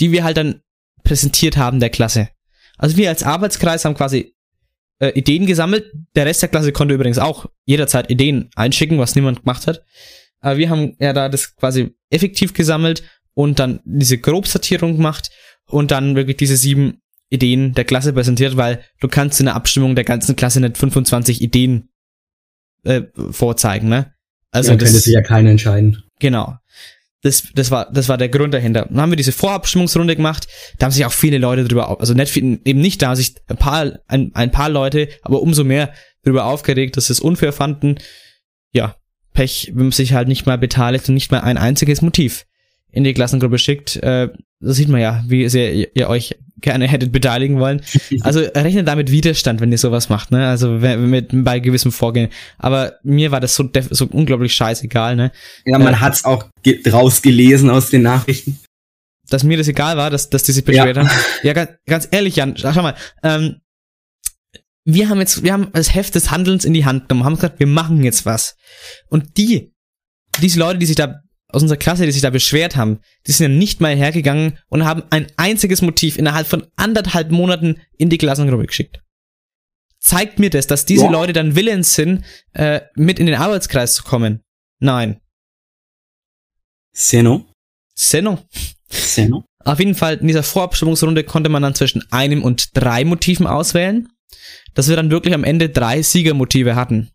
die wir halt dann präsentiert haben der Klasse. Also wir als Arbeitskreis haben quasi äh, Ideen gesammelt. Der Rest der Klasse konnte übrigens auch jederzeit Ideen einschicken, was niemand gemacht hat. Aber wir haben ja da das quasi effektiv gesammelt und dann diese Grobsortierung gemacht und dann wirklich diese sieben Ideen der Klasse präsentiert, weil du kannst in der Abstimmung der ganzen Klasse nicht 25 Ideen äh, vorzeigen, ne? Also ja, das könnte sich ja keiner entscheiden. Genau. Das, das, war, das war der Grund dahinter. Dann haben wir diese Vorabstimmungsrunde gemacht. Da haben sich auch viele Leute drüber, also nicht, eben nicht, da haben sich ein paar, ein, ein paar Leute, aber umso mehr drüber aufgeregt, dass sie es unfair fanden. Ja, Pech, wenn man sich halt nicht mal beteiligt und nicht mal ein einziges Motiv in die Klassengruppe schickt. Äh, das sieht man ja, wie sehr ihr, ihr euch gerne hättet beteiligen wollen. Also rechnet damit Widerstand, wenn ihr sowas macht, ne? Also mit bei gewissem Vorgehen. Aber mir war das so, so unglaublich scheißegal, ne? Ja, man äh, hat's auch rausgelesen aus den Nachrichten. Dass mir das egal war, dass, dass die sich beschwert ja. haben. Ja, ganz, ganz ehrlich, Jan, schau mal, ähm, wir haben jetzt, wir haben das Heft des Handelns in die Hand genommen, haben gesagt, wir machen jetzt was. Und die, diese Leute, die sich da aus unserer Klasse, die sich da beschwert haben, die sind ja nicht mal hergegangen und haben ein einziges Motiv innerhalb von anderthalb Monaten in die Klassengruppe geschickt. Zeigt mir das, dass diese ja. Leute dann willens sind, äh, mit in den Arbeitskreis zu kommen? Nein. Seno? Seno. Seno. Auf jeden Fall, in dieser Vorabstimmungsrunde konnte man dann zwischen einem und drei Motiven auswählen, dass wir dann wirklich am Ende drei Siegermotive hatten.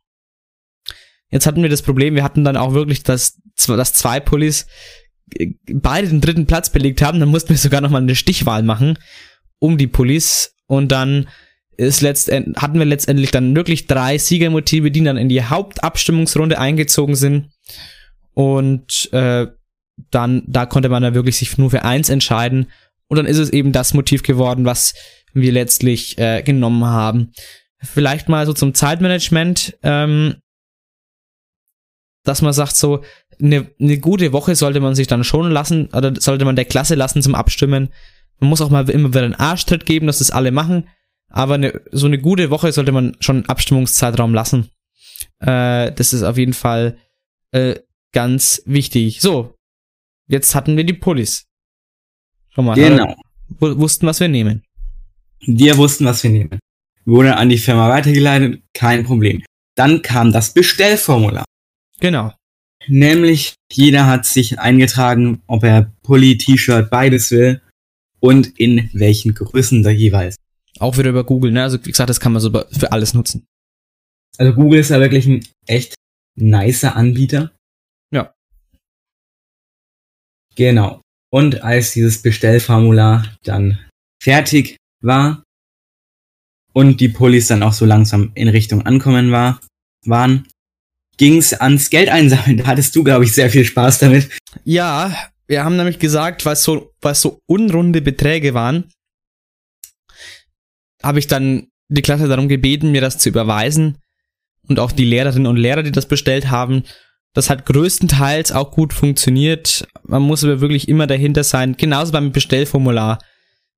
Jetzt hatten wir das Problem, wir hatten dann auch wirklich das dass zwei Pullis äh, beide den dritten Platz belegt haben. Dann mussten wir sogar nochmal eine Stichwahl machen um die Pullis und dann ist letztend, hatten wir letztendlich dann wirklich drei Siegermotive, die dann in die Hauptabstimmungsrunde eingezogen sind und äh, dann da konnte man dann wirklich sich nur für eins entscheiden und dann ist es eben das Motiv geworden, was wir letztlich äh, genommen haben. Vielleicht mal so zum Zeitmanagement, ähm, dass man sagt so, eine, eine gute Woche sollte man sich dann schon lassen, oder sollte man der Klasse lassen zum Abstimmen. Man muss auch mal immer wieder einen Arschtritt geben, dass das alle machen. Aber eine, so eine gute Woche sollte man schon Abstimmungszeitraum lassen. Äh, das ist auf jeden Fall äh, ganz wichtig. So, jetzt hatten wir die Pullis. Schau mal, genau. wussten, was wir nehmen. Wir wussten, was wir nehmen. Wurde an die Firma weitergeleitet, kein Problem. Dann kam das Bestellformular. Genau. Nämlich jeder hat sich eingetragen, ob er Pulli, T-Shirt, beides will und in welchen Größen da jeweils. Auch wieder über Google, ne? Also wie gesagt, das kann man so für alles nutzen. Also Google ist ja wirklich ein echt nicer Anbieter. Ja. Genau. Und als dieses Bestellformular dann fertig war und die Pullis dann auch so langsam in Richtung ankommen war, waren, ging's ans Geld einsammeln. Da hattest du, glaube ich, sehr viel Spaß damit. Ja, wir haben nämlich gesagt, es so, es so unrunde Beträge waren, habe ich dann die Klasse darum gebeten, mir das zu überweisen. Und auch die Lehrerinnen und Lehrer, die das bestellt haben. Das hat größtenteils auch gut funktioniert. Man muss aber wirklich immer dahinter sein. Genauso beim Bestellformular.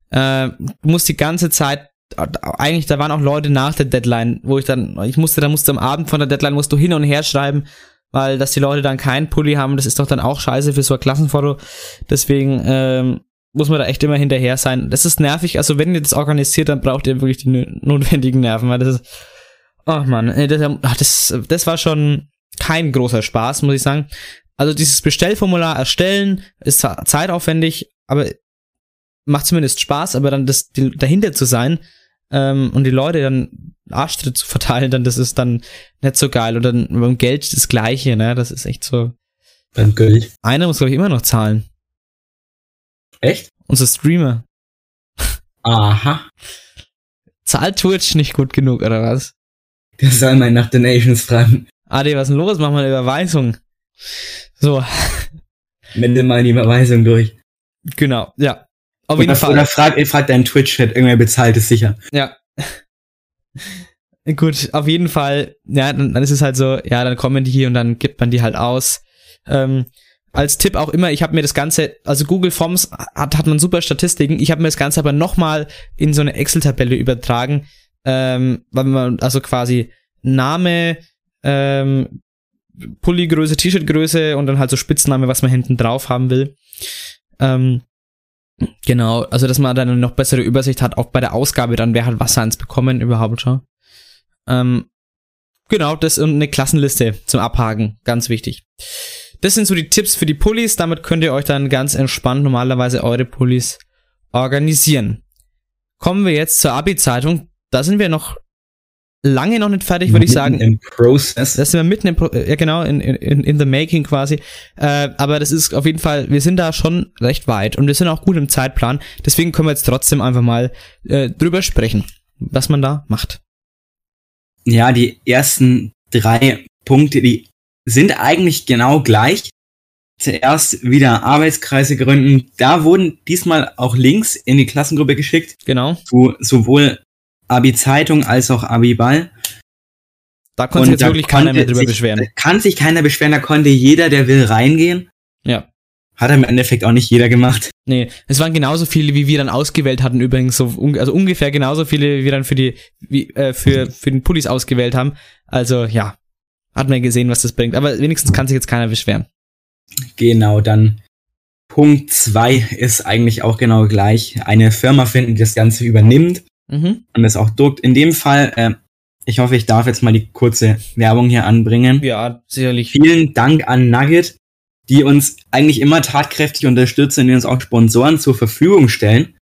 Äh, du musst die ganze Zeit eigentlich, da waren auch Leute nach der Deadline, wo ich dann, ich musste, da musste am Abend von der Deadline, musst du hin und her schreiben, weil dass die Leute dann keinen Pulli haben, das ist doch dann auch scheiße für so ein Klassenfoto. Deswegen ähm, muss man da echt immer hinterher sein. Das ist nervig, also wenn ihr das organisiert, dann braucht ihr wirklich die notwendigen Nerven, weil das ist, ach man, das, das, das war schon kein großer Spaß, muss ich sagen. Also dieses Bestellformular erstellen ist zwar zeitaufwendig, aber macht zumindest Spaß, aber dann das dahinter zu sein ähm, und die Leute dann Arschtritt zu verteilen, dann das ist dann nicht so geil. Und dann beim Geld das Gleiche, ne? Das ist echt so. Beim Geld. Einer muss, glaube ich, immer noch zahlen. Echt? Unser Streamer. Aha. Zahlt Twitch nicht gut genug, oder was? Der soll mal nach Donations fragen. Adi, was ist denn los? Mach mal eine Überweisung. So. Melde mal die Überweisung durch. Genau, ja. Auf jeden oder, Fall. Oder frag, frag deinen Twitch-Chat, irgendwer bezahlt es sicher. Ja. Gut, auf jeden Fall, ja, dann, dann ist es halt so, ja, dann kommen die hier und dann gibt man die halt aus. Ähm, als Tipp auch immer, ich habe mir das Ganze, also Google Forms hat, hat man super Statistiken, ich habe mir das Ganze aber nochmal in so eine Excel-Tabelle übertragen, ähm, weil man, also quasi Name, ähm, Pulli-Größe, T-Shirt-Größe und dann halt so Spitzname, was man hinten drauf haben will. Ähm, Genau, also dass man dann eine noch bessere Übersicht hat, auch bei der Ausgabe dann, wer hat was eins bekommen überhaupt schon. Ähm, genau, das und eine Klassenliste zum Abhaken, ganz wichtig. Das sind so die Tipps für die Pullis, damit könnt ihr euch dann ganz entspannt normalerweise eure Pullis organisieren. kommen wir jetzt zur Abi-Zeitung. Da sind wir noch lange noch nicht fertig, würde ich sagen. Im Process. Das sind wir mitten im, Pro ja genau, in, in, in the making quasi. Äh, aber das ist auf jeden Fall, wir sind da schon recht weit und wir sind auch gut im Zeitplan. Deswegen können wir jetzt trotzdem einfach mal äh, drüber sprechen, was man da macht. Ja, die ersten drei Punkte, die sind eigentlich genau gleich. Zuerst wieder Arbeitskreise gründen. Da wurden diesmal auch Links in die Klassengruppe geschickt. Genau. Zu sowohl Abi-Zeitung als auch Abi-Ball. Da konnte sich jetzt wirklich keiner mehr drüber sich, beschweren. Kann sich keiner beschweren, da konnte jeder, der will, reingehen. Ja. Hat im Endeffekt auch nicht jeder gemacht. Nee, es waren genauso viele, wie wir dann ausgewählt hatten übrigens, so, also ungefähr genauso viele, wie wir dann für die, wie, äh, für, für den Pullis ausgewählt haben. Also, ja. Hat man gesehen, was das bringt. Aber wenigstens kann sich jetzt keiner beschweren. Genau, dann Punkt zwei ist eigentlich auch genau gleich. Eine Firma finden, die das Ganze übernimmt Mhm. und das auch druckt. In dem Fall, äh, ich hoffe, ich darf jetzt mal die kurze Werbung hier anbringen. Ja, sicherlich. Vielen Dank an Nugget, die uns eigentlich immer tatkräftig unterstützen, und die uns auch Sponsoren zur Verfügung stellen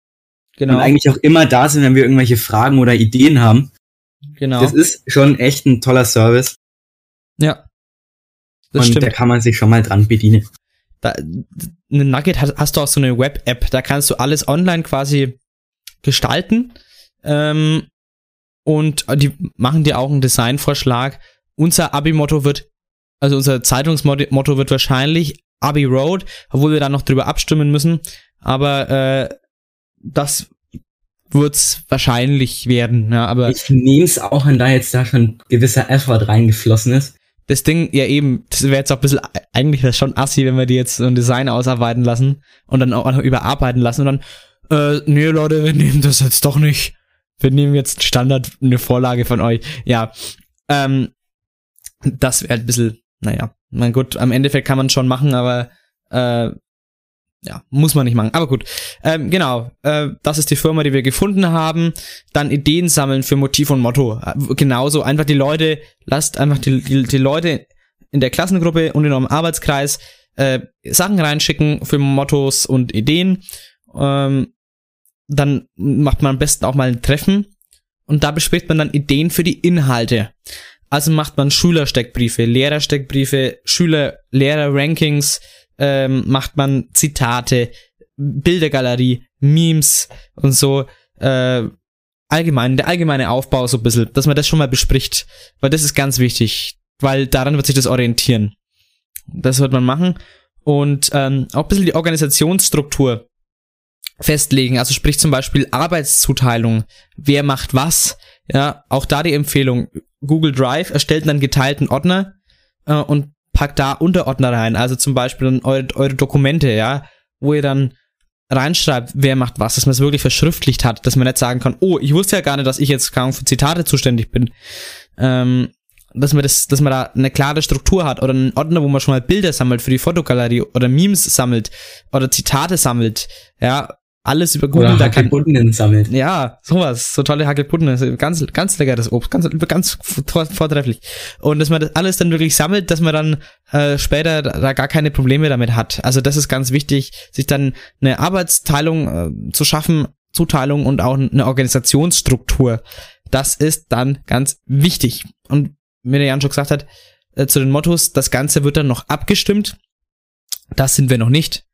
Genau. und eigentlich auch immer da sind, wenn wir irgendwelche Fragen oder Ideen haben. genau. Das ist schon echt ein toller Service ja. Das und da stimmt. kann man sich schon mal dran bedienen. Da, eine Nugget hast, hast du auch so eine Web-App, da kannst du alles online quasi gestalten. Ähm, und die machen dir auch einen Designvorschlag. Unser Abi-Motto wird, also unser Zeitungsmotto wird wahrscheinlich Abi Road, obwohl wir da noch drüber abstimmen müssen. Aber äh, das wird's wahrscheinlich werden. Ja, aber Ich nehme es auch an, da jetzt da schon gewisser Effort reingeflossen ist. das Ding, ja eben, das wäre jetzt auch ein bisschen, eigentlich wäre schon assi, wenn wir die jetzt so ein Design ausarbeiten lassen und dann auch noch überarbeiten lassen und dann, äh, nee Leute, wir nehmen das jetzt doch nicht. Wir nehmen jetzt Standard eine Vorlage von euch. Ja, ähm, das wäre ein bisschen, naja, mein gut, am Endeffekt kann man schon machen, aber äh, ja, muss man nicht machen. Aber gut, ähm, genau, äh, das ist die Firma, die wir gefunden haben. Dann Ideen sammeln für Motiv und Motto. Äh, genauso, einfach die Leute, lasst einfach die, die, die Leute in der Klassengruppe und in eurem Arbeitskreis äh, Sachen reinschicken für Mottos und Ideen. Ähm, dann macht man am besten auch mal ein Treffen und da bespricht man dann Ideen für die Inhalte. Also macht man Schülersteckbriefe, Lehrersteckbriefe, Schüler, Lehrer-Rankings, ähm, macht man Zitate, Bildergalerie, Memes und so. Äh, allgemein, der allgemeine Aufbau so ein bisschen, dass man das schon mal bespricht, weil das ist ganz wichtig, weil daran wird sich das orientieren. Das wird man machen und ähm, auch ein bisschen die Organisationsstruktur festlegen. Also sprich zum Beispiel Arbeitszuteilung, wer macht was. Ja, auch da die Empfehlung. Google Drive erstellt einen geteilten Ordner äh, und packt da Unterordner rein. Also zum Beispiel dann eure, eure Dokumente, ja, wo ihr dann reinschreibt, wer macht was, dass man es wirklich verschriftlicht hat, dass man nicht sagen kann, oh, ich wusste ja gar nicht, dass ich jetzt für Zitate zuständig bin. Ähm, dass man das, dass man da eine klare Struktur hat oder einen Ordner, wo man schon mal Bilder sammelt für die Fotogalerie oder Memes sammelt oder Zitate sammelt, ja, alles über Google, Oder da kann, Hackebutnen sammelt. ja, sowas, so tolle ist ganz, ganz leckeres Obst, ganz, ganz vor- vortrefflich. Und dass man das alles dann wirklich sammelt, dass man dann äh, später da da gar keine Probleme damit hat. Also das ist ganz wichtig, sich dann eine Arbeitsteilung äh, zu schaffen, Zuteilung und auch eine Organisationsstruktur. Das ist dann ganz wichtig. Und wie der Jan schon gesagt hat, äh, zu den Mottos, das Ganze wird dann noch abgestimmt. Das sind wir noch nicht,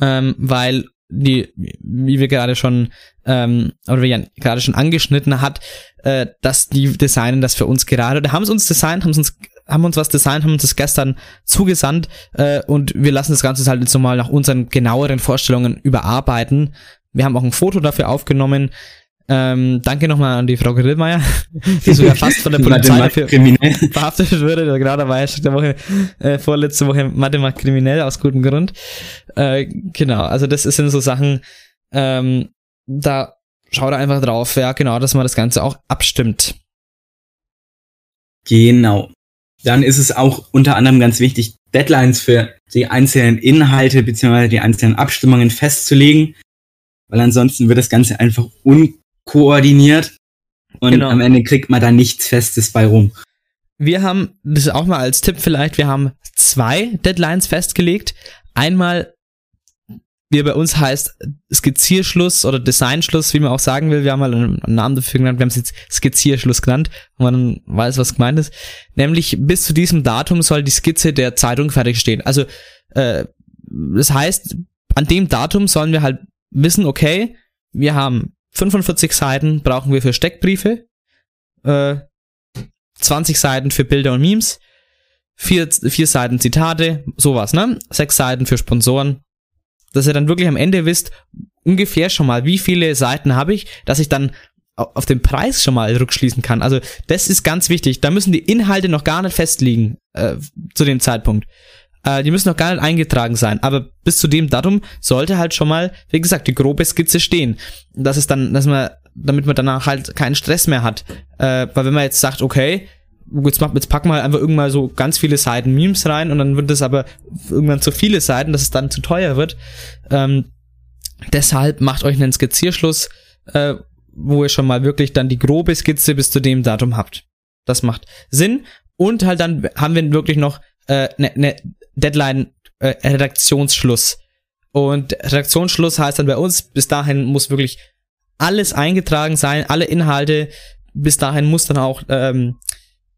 ähm, weil die, wie wir gerade schon, ähm, oder wie Jan gerade schon angeschnitten hat, äh, dass die designen das für uns gerade. Oder haben sie uns designt, haben sie uns, haben uns was designt, haben uns das gestern zugesandt äh, und wir lassen das Ganze halt jetzt nochmal nach unseren genaueren Vorstellungen überarbeiten. Wir haben auch ein Foto dafür aufgenommen. Ähm, danke nochmal an die Frau Grillmeier, die sogar fast von der Polizei dafür kriminell. verhaftet wurde. Genau, da war ja schon der Woche, äh, vorletzte Woche Mathe macht kriminell aus gutem Grund. Äh, genau, also das sind so Sachen, ähm, da schaut einfach drauf, ja, genau, dass man das Ganze auch abstimmt. Genau. Dann ist es auch unter anderem ganz wichtig, Deadlines für die einzelnen Inhalte bzw. die einzelnen Abstimmungen festzulegen, weil ansonsten wird das Ganze einfach unkoordiniert und Genau. am Ende kriegt man da nichts Festes bei rum. Wir haben, das auch mal als Tipp vielleicht, wir haben zwei Deadlines festgelegt. Einmal wie er bei uns heißt, Skizzierschluss oder Designschluss, wie man auch sagen will. Wir haben mal einen Namen dafür genannt, wir haben es jetzt Skizzierschluss genannt, wo man weiß, was gemeint ist. Nämlich bis zu diesem Datum soll die Skizze der Zeitung fertigstehen. Also äh, das heißt, an dem Datum sollen wir halt wissen, okay, wir haben 45 Seiten brauchen wir für Steckbriefe, äh, 20 Seiten für Bilder und Memes, vier, vier Seiten Zitate, sowas, ne? Sechs Seiten für Sponsoren, dass ihr dann wirklich am Ende wisst, ungefähr schon mal, wie viele Seiten habe ich, dass ich dann auf den Preis schon mal rückschließen kann. Also das ist ganz wichtig. Da müssen die Inhalte noch gar nicht festliegen äh, zu dem Zeitpunkt. Äh, die müssen noch gar nicht eingetragen sein. Aber bis zu dem Datum sollte halt schon mal, wie gesagt, die grobe Skizze stehen. Das ist dann, dass man, damit man danach halt keinen Stress mehr hat. Äh, weil wenn man jetzt sagt, okay, jetzt, macht, jetzt packen wir halt einfach irgendwann so ganz viele Seiten Memes rein und dann wird es aber irgendwann zu viele Seiten, dass es dann zu teuer wird. Ähm, deshalb macht euch einen Skizzierschluss, äh, wo ihr schon mal wirklich dann die grobe Skizze bis zu dem Datum habt. Das macht Sinn. Und halt dann haben wir wirklich noch eine äh, ne, ne Deadline, äh, Redaktionsschluss. Und Redaktionsschluss heißt dann bei uns, bis dahin muss wirklich alles eingetragen sein, alle Inhalte. Bis dahin muss dann auch ähm,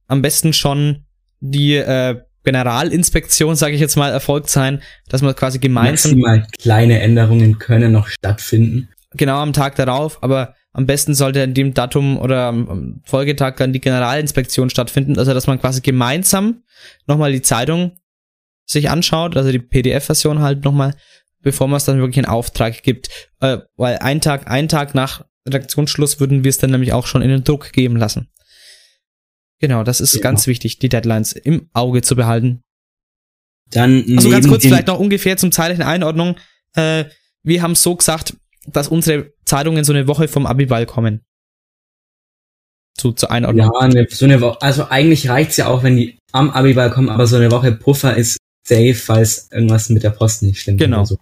am besten schon die äh, Generalinspektion, sage ich jetzt mal, erfolgt sein, dass man quasi gemeinsam. Maximal kleine Änderungen können noch stattfinden. Genau am Tag darauf, aber am besten sollte in dem Datum oder am Folgetag dann die Generalinspektion stattfinden, also dass man quasi gemeinsam nochmal die Zeitung sich anschaut, also die PDF-Version halt nochmal, bevor man es dann wirklich in Auftrag gibt. Äh, weil ein Tag, ein Tag nach Redaktionsschluss würden wir es dann nämlich auch schon in den Druck geben lassen. Genau, das ist ja. ganz wichtig, die Deadlines im Auge zu behalten. Dann also ganz kurz vielleicht noch ungefähr zum zeitlichen Einordnung. Äh, wir haben so gesagt, dass unsere Zeitungen so eine Woche vom Abiball kommen. Zu, zur Einordnung. Ja, eine, so eine Woche. Also eigentlich reicht's ja auch, wenn die am Abiball kommen, aber so eine Woche Puffer ist safe, falls irgendwas mit der Post nicht stimmt. Genau. So.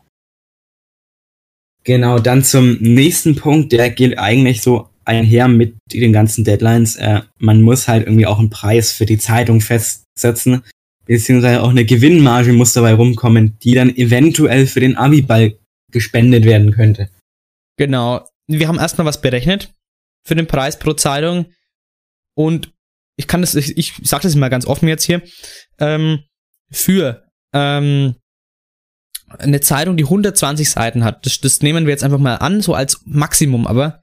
Genau, dann zum nächsten Punkt, der geht eigentlich so einher mit den ganzen Deadlines. Äh, man muss halt irgendwie auch einen Preis für die Zeitung festsetzen, beziehungsweise auch eine Gewinnmarge muss dabei rumkommen, die dann eventuell für den Abiball gespendet werden könnte. Genau. Wir haben erstmal was berechnet für den Preis pro Zeitung und ich kann das, ich, ich sag das mal ganz offen jetzt hier, ähm, für ähm, eine Zeitung, die 120 Seiten hat, das, das nehmen wir jetzt einfach mal an, so als Maximum, aber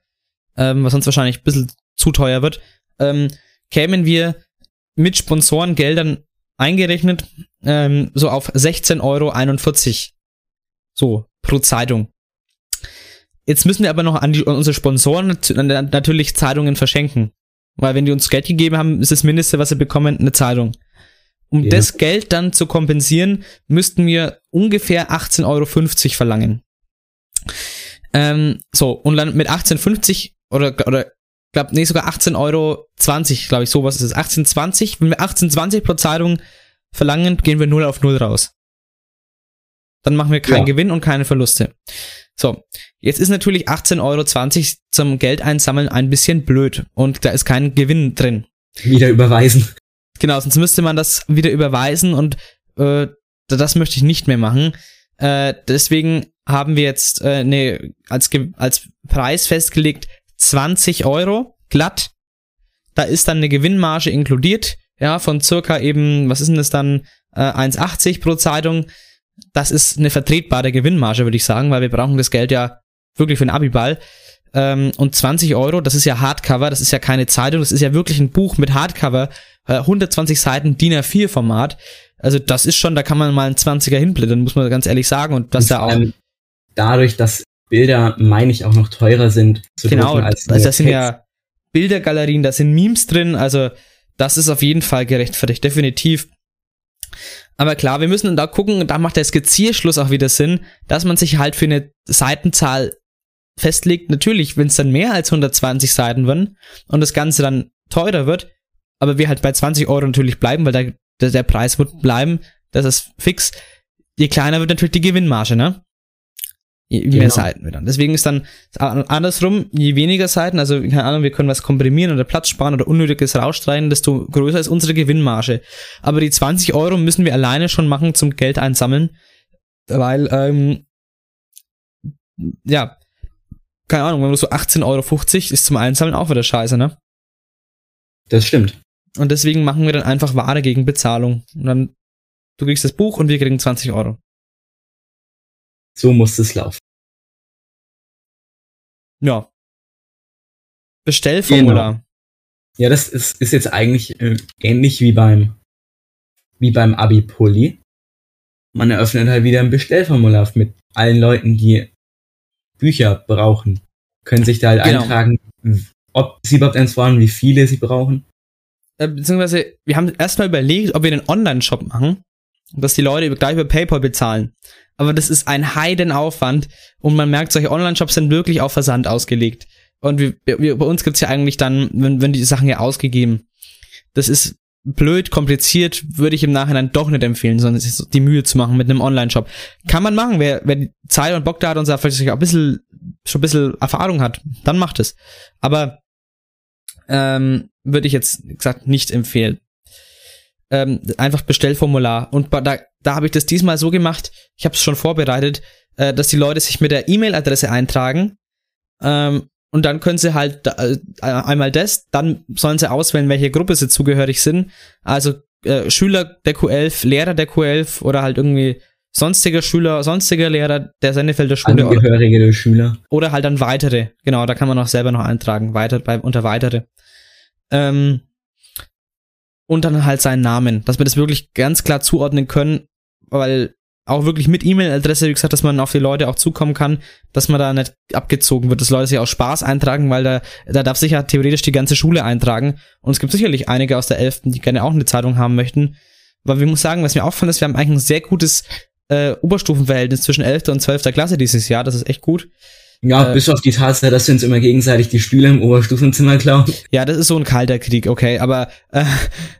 ähm, was sonst wahrscheinlich ein bisschen zu teuer wird, ähm, kämen wir mit Sponsorengeldern eingerechnet ähm, so auf 16,41 Euro so pro Zeitung. Jetzt müssen wir aber noch an, die, an unsere Sponsoren natürlich Zeitungen verschenken. Weil wenn die uns Geld gegeben haben, ist das Mindeste, was sie bekommen, eine Zeitung. Um ja. das Geld dann zu kompensieren, müssten wir ungefähr 18,50 Euro verlangen. Ähm, so, und dann mit 18,50 oder, oder glaube, nee, sogar 18,20 Euro, glaube ich, sowas ist es. 18,20. Wenn wir 18,20 pro Zeitung verlangen, gehen wir 0 auf 0 raus. Dann machen wir keinen ja. Gewinn und keine Verluste. So, jetzt ist natürlich 18,20 Euro zum Geld einsammeln ein bisschen blöd und da ist kein Gewinn drin. Wieder überweisen. Genau, sonst müsste man das wieder überweisen und äh, das möchte ich nicht mehr machen. Äh, deswegen haben wir jetzt äh, ne, als, als Preis festgelegt 20 Euro glatt. Da ist dann eine Gewinnmarge inkludiert, ja, von circa eben, was ist denn das dann, äh, 1,80 pro Zeitung. Das ist eine vertretbare Gewinnmarge, würde ich sagen, weil wir brauchen das Geld ja wirklich für den Abiball. Ähm, und 20 Euro, das ist ja Hardcover, das ist ja keine Zeitung, das ist ja wirklich ein Buch mit Hardcover, äh, 120 Seiten DIN A4 Format. Also das ist schon, da kann man mal einen 20er hinblättern, muss man ganz ehrlich sagen. Und das ja auch. Dadurch, dass Bilder, meine ich, auch noch teurer sind zu genau, als also das sind ja Bildergalerien, da sind Memes drin, also das ist auf jeden Fall gerechtfertigt, definitiv. Aber klar, wir müssen da gucken, da macht der Skizzierschluss auch wieder Sinn, dass man sich halt für eine Seitenzahl festlegt. Natürlich, wenn es dann mehr als 120 Seiten werden und das Ganze dann teurer wird, aber wir halt bei 20 Euro natürlich bleiben, weil der, der, der Preis wird bleiben, das ist fix. Je kleiner wird natürlich die Gewinnmarge, ne? Je genau. mehr Seiten wir dann. Deswegen ist dann andersrum, je weniger Seiten, also keine Ahnung, wir können was komprimieren oder Platz sparen oder unnötiges rausstreiten, desto größer ist unsere Gewinnmarge. Aber die 20 Euro müssen wir alleine schon machen zum Geld einsammeln, weil ähm, ja, keine Ahnung, wenn du so 18,50 Euro ist zum Einzahlen auch wieder scheiße, ne? Das stimmt. Und deswegen machen wir dann einfach Ware gegen Bezahlung. Und dann, du kriegst das Buch und wir kriegen 20 Euro. So muss es laufen. Ja. Bestellformular. Genau. Ja, das ist, ist jetzt eigentlich äh, ähnlich wie beim, wie beim Abi-Pulli. Man eröffnet halt wieder ein Bestellformular mit allen Leuten, die Bücher brauchen. Können sich da halt Genau. eintragen, ob sie überhaupt eins brauchen, wie viele sie brauchen. Äh, beziehungsweise, wir haben erstmal überlegt, ob wir einen Online-Shop machen, dass die Leute gleich über PayPal bezahlen. Aber das ist ein Heidenaufwand und man merkt, solche Online-Shops sind wirklich auf Versand ausgelegt. Und wir, wir, bei uns gibt's ja eigentlich dann, wenn, wenn die Sachen ja ausgegeben. Das ist blöd, kompliziert, würde ich im Nachhinein doch nicht empfehlen, sondern sich die Mühe zu machen mit einem Online-Shop. Kann man machen, wer, wer Zeit und Bock da hat und sagt, vielleicht auch ein bisschen, schon ein bisschen Erfahrung hat, dann macht es. Aber ähm, würde ich jetzt, gesagt, nicht empfehlen. Ähm, einfach Bestellformular. Und da, da habe ich das diesmal so gemacht, ich habe es schon vorbereitet, äh, dass die Leute sich mit der E-Mail-Adresse eintragen ähm, und dann können sie halt äh, einmal das, dann sollen sie auswählen, welche Gruppe sie zugehörig sind. Also äh, Schüler der Q11, Lehrer der Q11 oder halt irgendwie sonstiger Schüler, sonstiger Lehrer der Sennefelder Schule oder, Angehörige der Schüler. oder halt dann weitere. Genau, da kann man auch selber noch eintragen, weiter bei unter weitere. Ähm, und dann halt seinen Namen, dass wir das wirklich ganz klar zuordnen können, weil auch wirklich mit E-Mail-Adresse, wie gesagt, dass man auf die Leute auch zukommen kann, dass man da nicht abgezogen wird, dass Leute sich aus Spaß eintragen, weil da, da darf sich ja theoretisch die ganze Schule eintragen. Und es gibt sicherlich einige aus der 11., die gerne auch eine Zeitung haben möchten. Weil wir muss sagen, was mir auffällt, ist, wir haben eigentlich ein sehr gutes äh, Oberstufenverhältnis zwischen 11. und 12. Klasse dieses Jahr. Das ist echt gut. Ja, Äh, bis auf die Tatsache, dass wir uns immer gegenseitig die Stühle im Oberstufenzimmer klauen. Ja, das ist so ein kalter Krieg, okay, aber äh,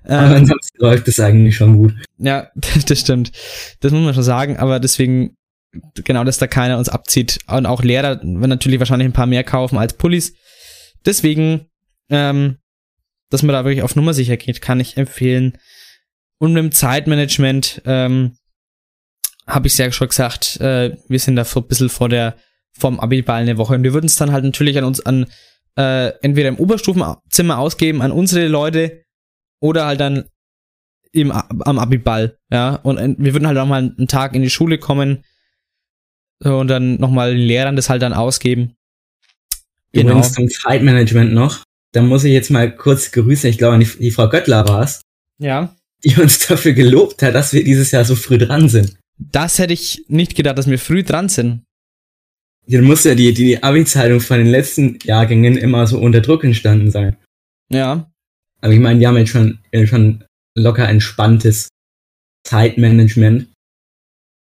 Aber äh, ansonsten läuft es eigentlich schon gut. ja, das stimmt. Das muss man schon sagen, aber deswegen, genau, dass da keiner uns abzieht. Und auch Lehrer werden natürlich wahrscheinlich ein paar mehr kaufen als Pullis. Deswegen, ähm, dass man da wirklich auf Nummer sicher geht, kann ich empfehlen. Und mit dem Zeitmanagement, ähm, habe ich ja schon gesagt, äh, wir sind da so ein bisschen vor der, vom Abiball eine Woche. Und wir würden es dann halt natürlich an uns an, äh, entweder im Oberstufenzimmer ausgeben, an unsere Leute, oder halt dann im, am Abiball, ja. Und äh, wir würden halt auch mal einen Tag in die Schule kommen so, und dann nochmal den Lehrern das halt dann ausgeben. Genau. Übrigens zum Zeitmanagement noch. Da muss ich jetzt mal kurz grüßen. Ich glaube, die, die Frau Göttler war es, Ja. die uns dafür gelobt hat, dass wir dieses Jahr so früh dran sind. Das hätte ich nicht gedacht, dass wir früh dran sind. Dann muss ja die, die Abi-Zeitung von den letzten Jahrgängen immer so unter Druck entstanden sein. Ja. Aber ich meine, die haben jetzt schon, äh, schon locker entspanntes Zeitmanagement,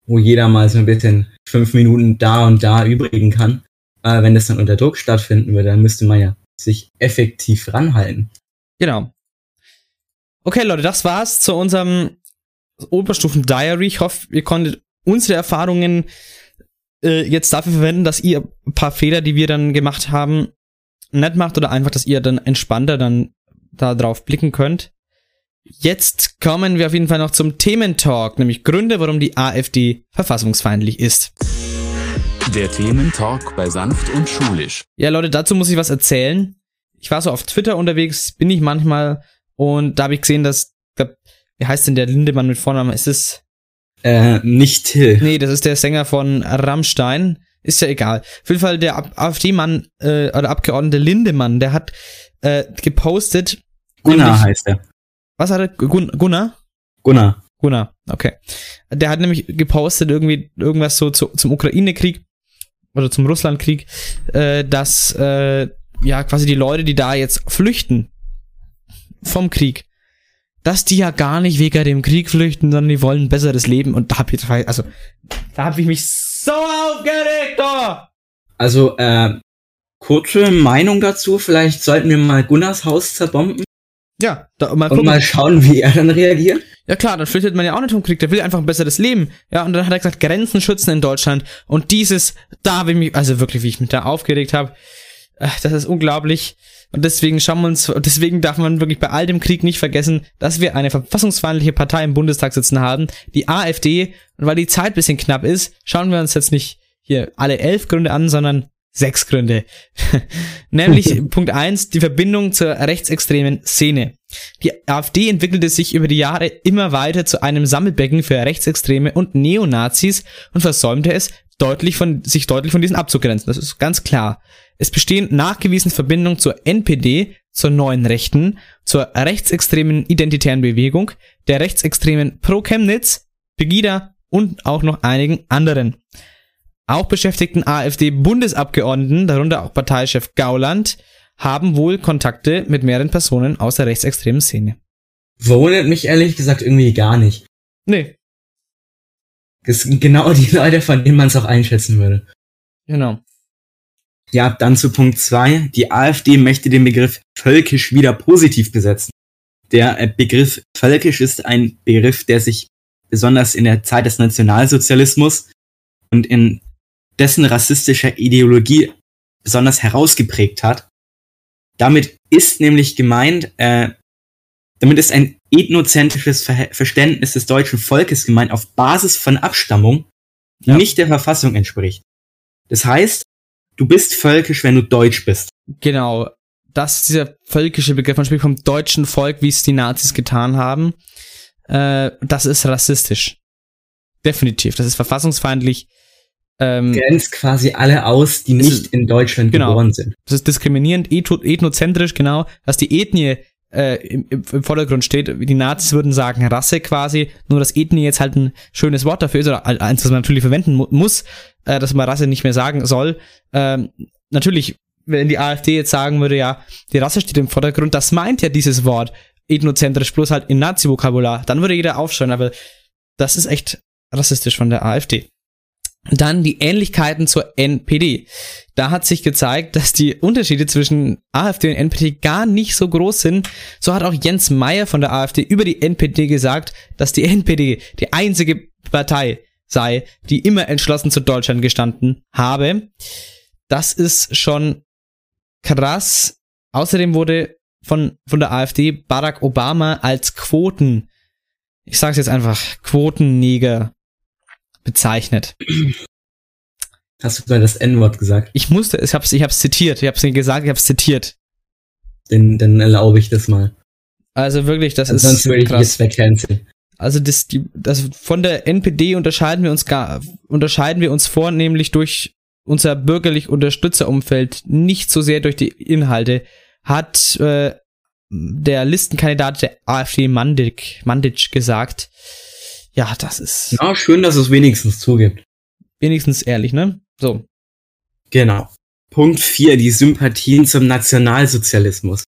wo jeder mal so ein bisschen fünf Minuten da und da übrigen kann. Aber wenn das dann unter Druck stattfinden würde, dann müsste man ja sich effektiv ranhalten. Genau. Okay, Leute, das war's zu unserem Oberstufen-Diary. Ich hoffe, ihr konntet unsere Erfahrungen äh, jetzt dafür verwenden, dass ihr ein paar Fehler, die wir dann gemacht haben, nett macht oder einfach, dass ihr dann entspannter dann da drauf blicken könnt. Jetzt kommen wir auf jeden Fall noch zum Thementalk, nämlich Gründe, warum die AfD verfassungsfeindlich ist. Der Thementalk bei Sanft und Schulisch. Ja, Leute, dazu muss ich was erzählen. Ich war so auf Twitter unterwegs, bin ich manchmal, und da habe ich gesehen, dass, glaub, wie heißt denn der Lindemann mit Vornamen? Ist es, Äh, nicht Till. nee, das ist der Sänger von Rammstein. Ist ja egal. Auf jeden Fall der AfD-Mann, äh, oder Abgeordnete Lindemann, der hat äh, gepostet. Gunnar nämlich- heißt er. Was hat er? Gun Gunnar? Gunnar. Gunnar, okay. Der hat nämlich gepostet irgendwie irgendwas so zu, zum Ukraine-Krieg oder zum Russland-Krieg, äh, dass äh, ja quasi die Leute, die da jetzt flüchten vom Krieg, dass die ja gar nicht wegen dem Krieg flüchten, sondern die wollen ein besseres Leben. Und da hab ich, also da habe ich mich so aufgeregt. Oh! Also, äh, kurze Meinung dazu. Vielleicht sollten wir mal Gunnars Haus zerbomben Ja, da, mal und gucken. mal schauen, wie er dann reagiert. Ja klar, dann flüchtet man ja auch nicht vom Krieg, der will einfach ein besseres Leben. Ja, und dann hat er gesagt, Grenzen schützen in Deutschland. Und dieses, da habe ich mich, also wirklich, wie ich mich da aufgeregt habe, äh, das ist unglaublich. Und deswegen schauen wir uns, deswegen darf man wirklich bei all dem Krieg nicht vergessen, dass wir eine verfassungsfeindliche Partei im Bundestag sitzen haben, die AfD. Und weil die Zeit bisschen knapp ist, schauen wir uns jetzt nicht hier alle elf Gründe an, sondern sechs Gründe. Nämlich Punkt eins die Verbindung zur rechtsextremen Szene. Die AfD entwickelte sich über die Jahre immer weiter zu einem Sammelbecken für Rechtsextreme und Neonazis und versäumte es, deutlich von, sich deutlich von diesen abzugrenzen. Das ist ganz klar. Es bestehen nachgewiesene Verbindungen zur NPD, zur neuen Rechten, zur rechtsextremen identitären Bewegung, der rechtsextremen Pro Chemnitz, Pegida und auch noch einigen anderen. Auch beschäftigten AfD-Bundesabgeordneten, darunter auch Parteichef Gauland, haben wohl Kontakte mit mehreren Personen aus der rechtsextremen Szene. Wundert mich ehrlich gesagt irgendwie gar nicht. Nee. Das sind genau die Leute, von denen man es auch einschätzen würde. Genau. Ja, dann zu Punkt zwei. Die AfD möchte den Begriff völkisch wieder positiv besetzen. Der äh, Begriff völkisch ist ein Begriff, der sich besonders in der Zeit des Nationalsozialismus und in dessen rassistischer Ideologie besonders herausgeprägt hat. Damit ist nämlich gemeint, äh, damit ist ein ethnozentrisches Ver Verständnis des deutschen Volkes gemeint auf Basis von Abstammung, die ja. nicht der Verfassung entspricht. Das heißt, du bist völkisch, wenn du deutsch bist. Genau. Das ist dieser völkische Begriff, man spricht vom deutschen Volk, wie es die Nazis getan haben. Äh, das ist rassistisch. Definitiv. Das ist verfassungsfeindlich. Ähm, Grenzt quasi alle aus, die nicht ist, in Deutschland genau, geboren sind. Das ist diskriminierend, ethnozentrisch, genau, dass die Ethnie äh, im, im Vordergrund steht. Die Nazis würden sagen Rasse quasi, nur dass Ethnie jetzt halt ein schönes Wort dafür ist, oder eins, das man natürlich verwenden mu muss, äh, dass man Rasse nicht mehr sagen soll. Ähm, natürlich, wenn die AfD jetzt sagen würde, ja, die Rasse steht im Vordergrund, das meint ja dieses Wort ethnozentrisch, bloß halt in Nazi-Vokabular, dann würde jeder aufschreien, aber das ist echt rassistisch von der AfD. Dann die Ähnlichkeiten zur NPD. Da hat sich gezeigt, dass die Unterschiede zwischen AfD und NPD gar nicht so groß sind. So hat auch Jens Meyer von der AfD über die NPD gesagt, dass die NPD die einzige Partei sei, die immer entschlossen zu Deutschland gestanden habe. Das ist schon krass. Außerdem wurde von, von der AfD Barack Obama als Quoten, ich sag's jetzt einfach, Quotenneger bezeichnet. Hast du gerade das N-Wort gesagt? Ich musste, ich hab's, ich hab's zitiert, ich hab's nicht gesagt, ich hab's zitiert. Dann, dann erlaube ich das mal. Also wirklich, das also ist. Sonst würde ich krass. jetzt wegcanceln. Also das, die, das von der NPD unterscheiden wir uns gar, unterscheiden wir uns vornehmlich durch unser bürgerlich Unterstützerumfeld, nicht so sehr durch die Inhalte, hat äh, der Listenkandidat der AfD Mandic, Mandic gesagt. Ja, das ist. Ja, schön, dass es wenigstens zugibt. Wenigstens ehrlich, ne? So. Genau. Punkt 4, die Sympathien zum Nationalsozialismus.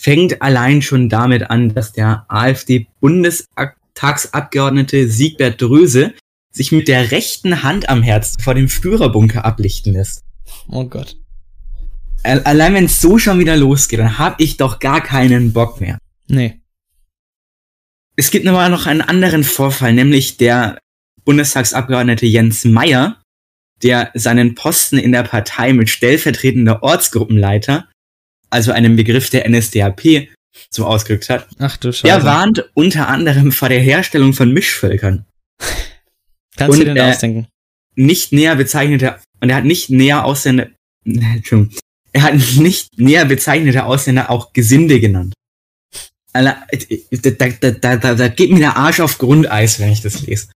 Fängt allein schon damit an, dass der AfD-Bundestagsabgeordnete Siegbert Dröse sich mit der rechten Hand am Herz vor dem Führerbunker ablichten lässt. Oh Gott. Allein wenn es so schon wieder losgeht, dann hab ich doch gar keinen Bock mehr. Nee. Es gibt aber noch einen anderen Vorfall, nämlich der Bundestagsabgeordnete Jens Meyer, der seinen Posten in der Partei mit stellvertretender Ortsgruppenleiter, also einem Begriff der NSDAP, so ausgedrückt hat. Ach du Scheiße. Der warnt unter anderem vor der Herstellung von Mischvölkern. Kannst und, du dir denn ausdenken? Nicht näher bezeichnete, und er hat nicht näher Ausländer, Entschuldigung, er hat nicht näher bezeichnete Ausländer auch Gesinde genannt. Da, da, da, da, da geht mir der Arsch auf Grundeis, wenn ich das lese.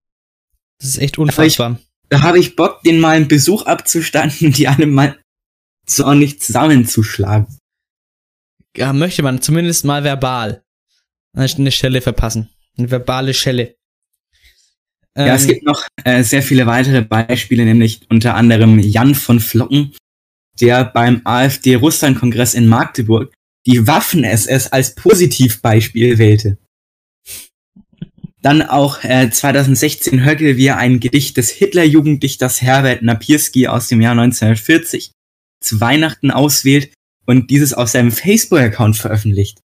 Das ist echt unfassbar. Da habe ich Bock, den mal einen Besuch abzustanden, die alle mal so ordentlich zusammenzuschlagen. Ja, möchte man zumindest mal verbal eine Schelle verpassen. Eine verbale Schelle. Ja, ähm, es gibt noch äh, sehr viele weitere Beispiele, nämlich unter anderem Jan von Flocken, der beim AfD-Russland-Kongress in Magdeburg die Waffen-SS als Positivbeispiel wählte. Dann auch äh, 2016 hörte wir ein Gedicht des Hitler-Jugenddichters Herbert Napierski aus dem Jahr 1940 zu Weihnachten auswählt und dieses auf seinem Facebook-Account veröffentlicht.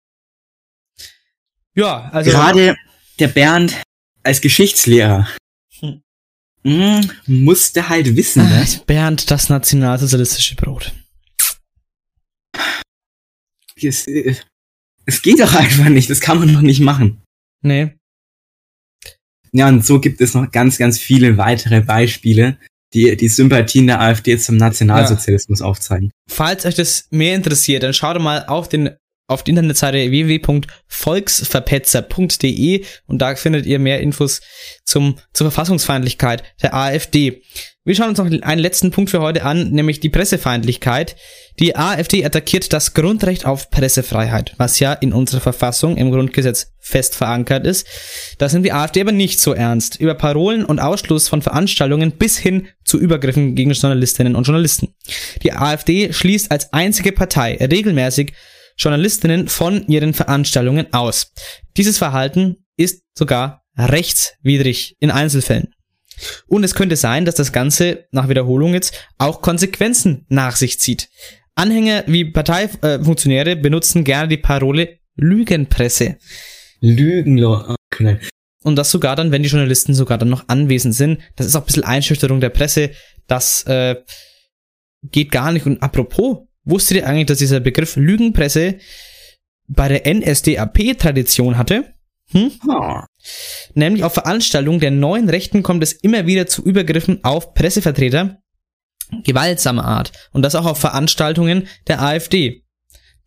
Ja, also. Gerade der Bernd als Geschichtslehrer hm. mh, musste halt wissen, ne? Bernd, das nationalsozialistische Brot es, es geht doch einfach nicht, das kann man doch nicht machen. Nee. Ja, und so gibt es noch ganz, ganz viele weitere Beispiele. die, die Sympathien der AfD zum Nationalsozialismus ja. aufzeigen. Falls euch das mehr interessiert, dann schaut mal auf den auf die Internetseite www.volksverpetzer.de und da findet ihr mehr Infos zum, zur Verfassungsfeindlichkeit der AfD. Wir schauen uns noch einen letzten Punkt für heute an, nämlich die Pressefeindlichkeit. Die AfD attackiert das Grundrecht auf Pressefreiheit, was ja in unserer Verfassung im Grundgesetz fest verankert ist. Das nimmt die AfD aber nicht so ernst. Über Parolen und Ausschluss von Veranstaltungen bis hin zu Übergriffen gegen Journalistinnen und Journalisten. Die AfD schließt als einzige Partei regelmäßig Journalistinnen von ihren Veranstaltungen aus. Dieses Verhalten ist sogar rechtswidrig in Einzelfällen. Und es könnte sein, dass das Ganze nach Wiederholung jetzt auch Konsequenzen nach sich zieht. Anhänger wie Parteifunktionäre benutzen gerne die Parole Lügenpresse. Lügenlo. Okay. Und das sogar dann, wenn die Journalisten sogar dann noch anwesend sind. Das ist auch ein bisschen Einschüchterung der Presse. Das äh, geht gar nicht. Und apropos, wusstet ihr eigentlich, dass dieser Begriff Lügenpresse bei der NSDAP-Tradition hatte? Hm? Oh. Nämlich auf Veranstaltungen der neuen Rechten kommt es immer wieder zu Übergriffen auf Pressevertreter gewaltsamer Art. Und das auch auf Veranstaltungen der AfD.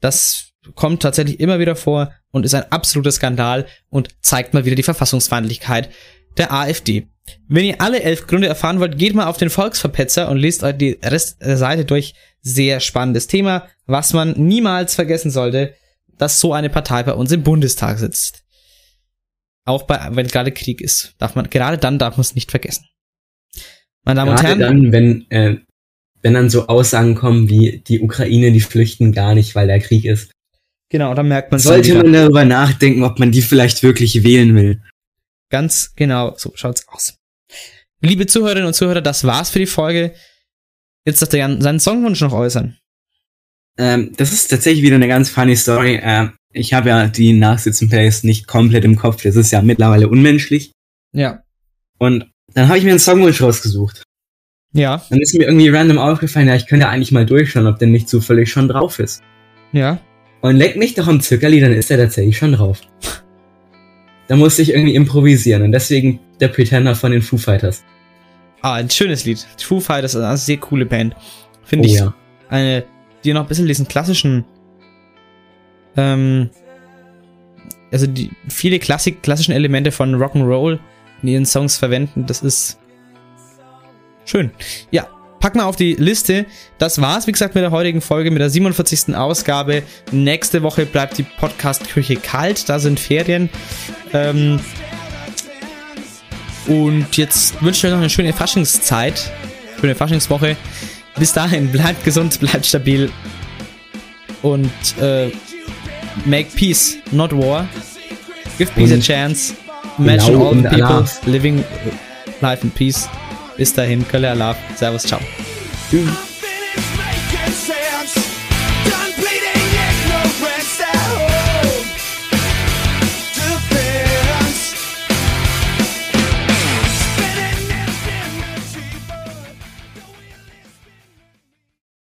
Das kommt tatsächlich immer wieder vor und ist ein absoluter Skandal und zeigt mal wieder die Verfassungsfeindlichkeit der AfD. Wenn ihr alle elf Gründe erfahren wollt, geht mal auf den Volksverpetzer und lest euch die Rest der Seite durch. Sehr spannendes Thema, was man niemals vergessen sollte, dass so eine Partei bei uns im Bundestag sitzt. Auch bei, wenn gerade Krieg ist, darf man, gerade dann darf man es nicht vergessen. Meine Damen gerade und Herren. dann, wenn, äh, wenn dann so Aussagen kommen wie, die Ukraine, die flüchten gar nicht, weil der Krieg ist. Genau, dann merkt man Sollte man darüber nachdenken, ob man die vielleicht wirklich wählen will. Ganz genau, so schaut's aus. Liebe Zuhörerinnen und Zuhörer, das war's für die Folge. Jetzt darf der Jan seinen Songwunsch noch äußern. Ähm, das ist tatsächlich wieder eine ganz funny Story. Äh, ich habe ja die Nachsitzen-Plays nicht komplett im Kopf. Das ist ja mittlerweile unmenschlich. Ja. Und dann habe ich mir einen Songwunsch rausgesucht. Ja. Dann ist mir irgendwie random aufgefallen, ja, ich könnte eigentlich mal durchschauen, ob der nicht zufällig schon drauf ist. Ja. Und leck mich doch am Zuckerli, dann ist er tatsächlich schon drauf. da musste ich irgendwie improvisieren und deswegen der Pretender von den Foo Fighters. Ah, ein schönes Lied. Foo Fighters ist eine sehr coole Band. Finde oh, ich ja. eine, die noch ein bisschen diesen klassischen ähm, also die viele Klassik, klassischen Elemente von Rock'n'Roll in ihren Songs verwenden. Das ist schön. Ja, pack mal auf die Liste. Das war's, wie gesagt, mit der heutigen Folge, mit der 47. Ausgabe. Nächste Woche bleibt die Podcast-Küche kalt, da sind Ferien. Ähm, und jetzt wünsche ich euch noch eine schöne Faschingszeit, schöne Faschingswoche. Bis dahin, bleibt gesund, bleibt stabil und äh, make peace, not war. Give peace Und a chance. Imagine all the people Allah. living life in peace. Bis dahin, Kölle Allah. Servus, ciao. Tschüss.